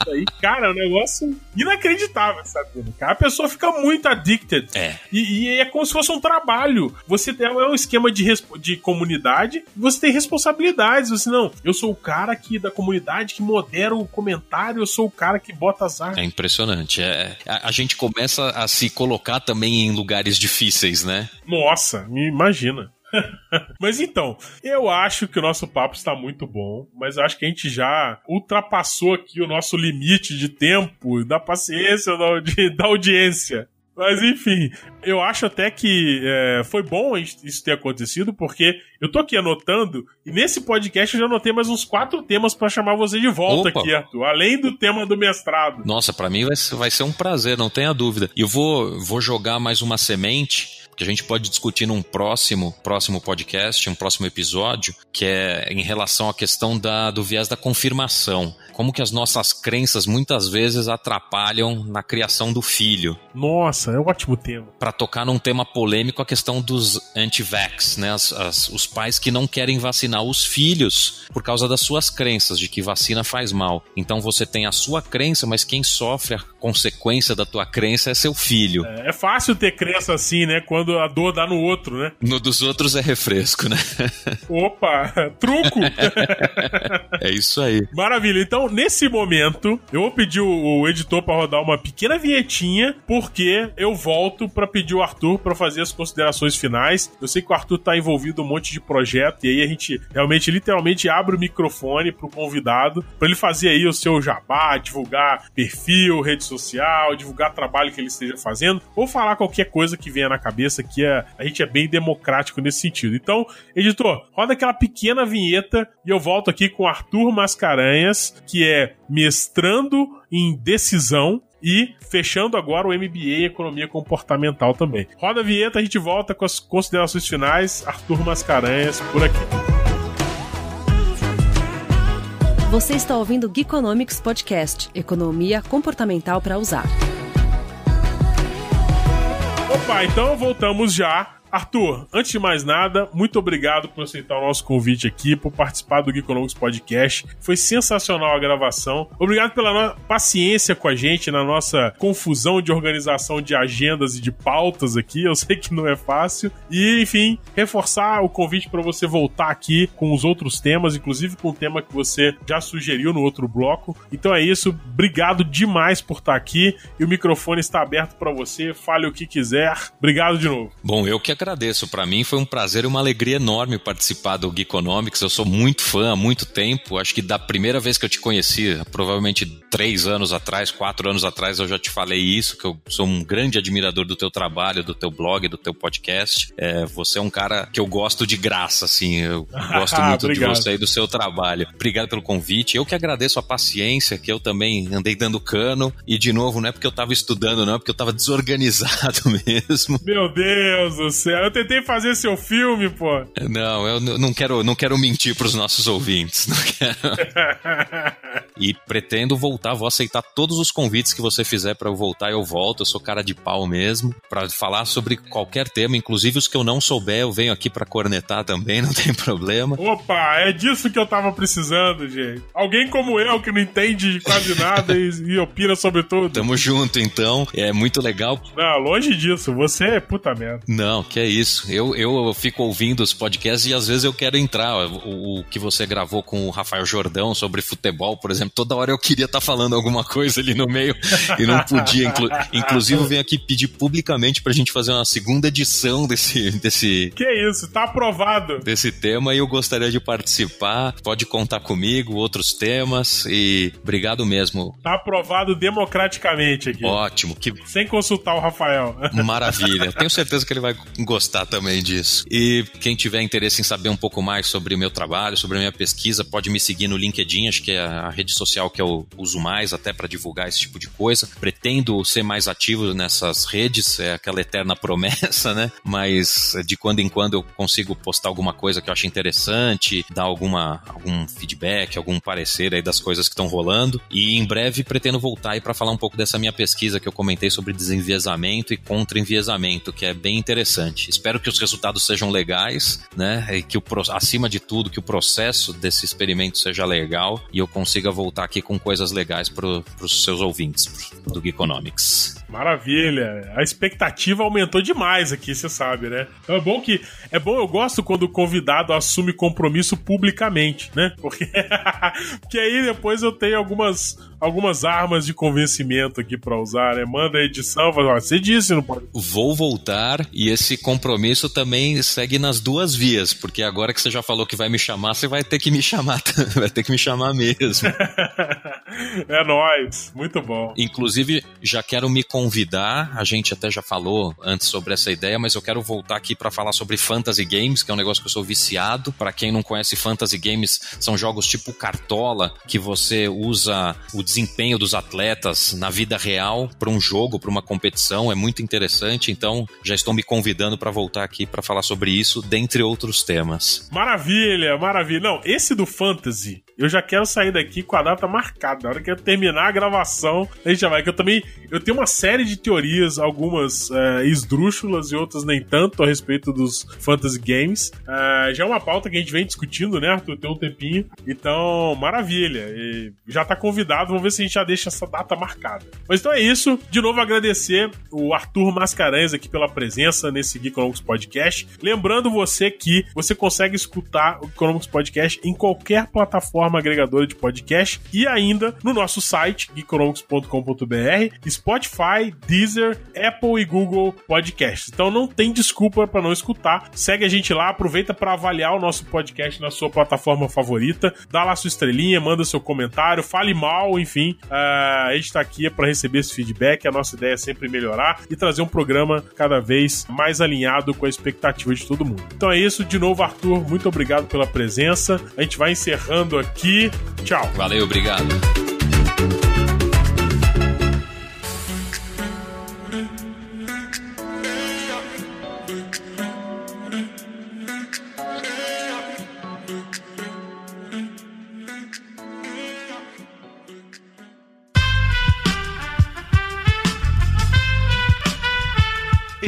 Isso aí, cara, é um negócio inacreditável, sabe? A pessoa fica muito addicted. É. E, e, é como se fosse um trabalho. Você tem é um esquema de, de comunidade, você tem responsabilidades. Você não, eu sou o cara aqui da comunidade que modera o comentário, eu sou o cara que bota as artes. É impressionante. É, a, a gente começa a se colocar também em lugares difíceis, né? Nossa, me imagina. mas então, eu acho que o nosso papo está muito bom, mas acho que a gente já ultrapassou aqui o nosso limite de tempo, da paciência, da, de, da audiência. Mas enfim, eu acho até que é, foi bom isso ter acontecido, porque eu tô aqui anotando, e nesse podcast eu já anotei mais uns quatro temas para chamar você de volta Opa. aqui, Arthur, além do tema do mestrado. Nossa, para mim vai ser, vai ser um prazer, não tenha dúvida. E eu vou, vou jogar mais uma semente que a gente pode discutir num próximo, próximo podcast, um próximo episódio, que é em relação à questão da, do viés da confirmação. Como que as nossas crenças muitas vezes atrapalham na criação do filho. Nossa, é um ótimo tema. Para tocar num tema polêmico, a questão dos anti-vax, né? As, as, os pais que não querem vacinar os filhos por causa das suas crenças de que vacina faz mal. Então você tem a sua crença, mas quem sofre a consequência da tua crença é seu filho. É, é fácil ter crença assim, né? Quando quando a dor dá no outro, né? No dos outros é refresco, né? Opa, truco! é isso aí. Maravilha. Então, nesse momento, eu vou pedir o, editor para rodar uma pequena vinhetinha, porque eu volto para pedir o Arthur para fazer as considerações finais. Eu sei que o Arthur tá envolvido em um monte de projeto, e aí a gente realmente, literalmente, abre o microfone pro convidado para ele fazer aí o seu jabá, divulgar perfil, rede social, divulgar trabalho que ele esteja fazendo, ou falar qualquer coisa que venha na cabeça cabeça que é, a gente é bem democrático nesse sentido. Então, editor, roda aquela pequena vinheta e eu volto aqui com Arthur Mascarenhas, que é mestrando em decisão e fechando agora o MBA Economia Comportamental também. Roda a vinheta, a gente volta com as considerações finais. Arthur Mascarenhas por aqui. Você está ouvindo o Geekonomics Podcast, Economia Comportamental para Usar. Opa, então voltamos já Arthur, antes de mais nada, muito obrigado por aceitar o nosso convite aqui, por participar do Geekonomics Podcast. Foi sensacional a gravação. Obrigado pela paciência com a gente na nossa confusão de organização de agendas e de pautas aqui. Eu sei que não é fácil. E, enfim, reforçar o convite para você voltar aqui com os outros temas, inclusive com o tema que você já sugeriu no outro bloco. Então é isso. Obrigado demais por estar aqui. E o microfone está aberto para você. Fale o que quiser. Obrigado de novo. Bom, eu que agradeço. Para mim foi um prazer e uma alegria enorme participar do Geekonomics. Eu sou muito fã há muito tempo. Acho que da primeira vez que eu te conheci, provavelmente três anos atrás, quatro anos atrás, eu já te falei isso, que eu sou um grande admirador do teu trabalho, do teu blog, do teu podcast. É, você é um cara que eu gosto de graça, assim. Eu gosto muito de você e do seu trabalho. Obrigado pelo convite. Eu que agradeço a paciência, que eu também andei dando cano. E, de novo, não é porque eu tava estudando, não, é porque eu tava desorganizado mesmo. Meu Deus do céu. Eu tentei fazer seu filme, pô. Não, eu não quero, não quero mentir pros nossos ouvintes. Não quero. e pretendo voltar, vou aceitar todos os convites que você fizer para eu voltar, eu volto. Eu sou cara de pau mesmo, para falar sobre qualquer tema, inclusive os que eu não souber, eu venho aqui para cornetar também, não tem problema. Opa, é disso que eu tava precisando, gente. Alguém como eu que não entende quase nada e, e opina sobre tudo. Tamo junto, então. É muito legal. Não, longe disso. Você é puta merda. Não, que é isso. Eu, eu fico ouvindo os podcasts e às vezes eu quero entrar. O, o que você gravou com o Rafael Jordão sobre futebol, por exemplo, toda hora eu queria estar tá falando alguma coisa ali no meio e não podia. Inclu inclusive, eu venho aqui pedir publicamente pra gente fazer uma segunda edição desse. desse que isso, tá aprovado. Desse tema e eu gostaria de participar. Pode contar comigo, outros temas e obrigado mesmo. Tá aprovado democraticamente aqui. Ótimo. Que... Sem consultar o Rafael. Maravilha. Tenho certeza que ele vai gostar também disso. E quem tiver interesse em saber um pouco mais sobre o meu trabalho, sobre a minha pesquisa, pode me seguir no LinkedIn, acho que é a rede social que eu uso mais até para divulgar esse tipo de coisa. Pretendo ser mais ativo nessas redes, é aquela eterna promessa, né? Mas de quando em quando eu consigo postar alguma coisa que eu acho interessante, dar alguma, algum feedback, algum parecer aí das coisas que estão rolando. E em breve pretendo voltar aí para falar um pouco dessa minha pesquisa que eu comentei sobre desenviesamento e contra-enviesamento, que é bem interessante. Espero que os resultados sejam legais, né? E que o, acima de tudo, que o processo desse experimento seja legal e eu consiga voltar aqui com coisas legais para os seus ouvintes do Geekonomics. Maravilha. A expectativa aumentou demais aqui, você sabe, né? Então é bom que. É bom, eu gosto quando o convidado assume compromisso publicamente, né? Porque, Porque aí depois eu tenho algumas, algumas armas de convencimento aqui para usar, né? Manda a edição, fala, você disse, não pode. Vou voltar e esse compromisso também segue nas duas vias, porque agora que você já falou que vai me chamar, você vai ter que me chamar, vai ter que me chamar mesmo. é nóis, muito bom. Inclusive, já quero me convidar convidar, a gente até já falou antes sobre essa ideia, mas eu quero voltar aqui para falar sobre fantasy games, que é um negócio que eu sou viciado. Para quem não conhece fantasy games, são jogos tipo Cartola, que você usa o desempenho dos atletas na vida real para um jogo, para uma competição, é muito interessante. Então, já estou me convidando para voltar aqui para falar sobre isso, dentre outros temas. Maravilha, maravilha. Não, esse do fantasy, eu já quero sair daqui com a data marcada. Na hora que eu terminar a gravação, a gente já vai. Que eu também eu tenho uma série série de teorias, algumas é, esdrúxulas e outras nem tanto, a respeito dos fantasy games. É, já é uma pauta que a gente vem discutindo, né, Arthur? Tem um tempinho. Então, maravilha. E já tá convidado, vamos ver se a gente já deixa essa data marcada. Mas então é isso. De novo, agradecer o Arthur Mascarenhas aqui pela presença nesse Geekonomics Podcast. Lembrando você que você consegue escutar o Geekonomics Podcast em qualquer plataforma agregadora de podcast e ainda no nosso site, geekonomics.com.br, Spotify, Spotify, Deezer, Apple e Google Podcasts. Então não tem desculpa para não escutar. Segue a gente lá, aproveita para avaliar o nosso podcast na sua plataforma favorita, dá lá sua estrelinha, manda seu comentário, fale mal, enfim. Uh, a gente está aqui para receber esse feedback. A nossa ideia é sempre melhorar e trazer um programa cada vez mais alinhado com a expectativa de todo mundo. Então é isso. De novo, Arthur, muito obrigado pela presença. A gente vai encerrando aqui. Tchau. Valeu, obrigado.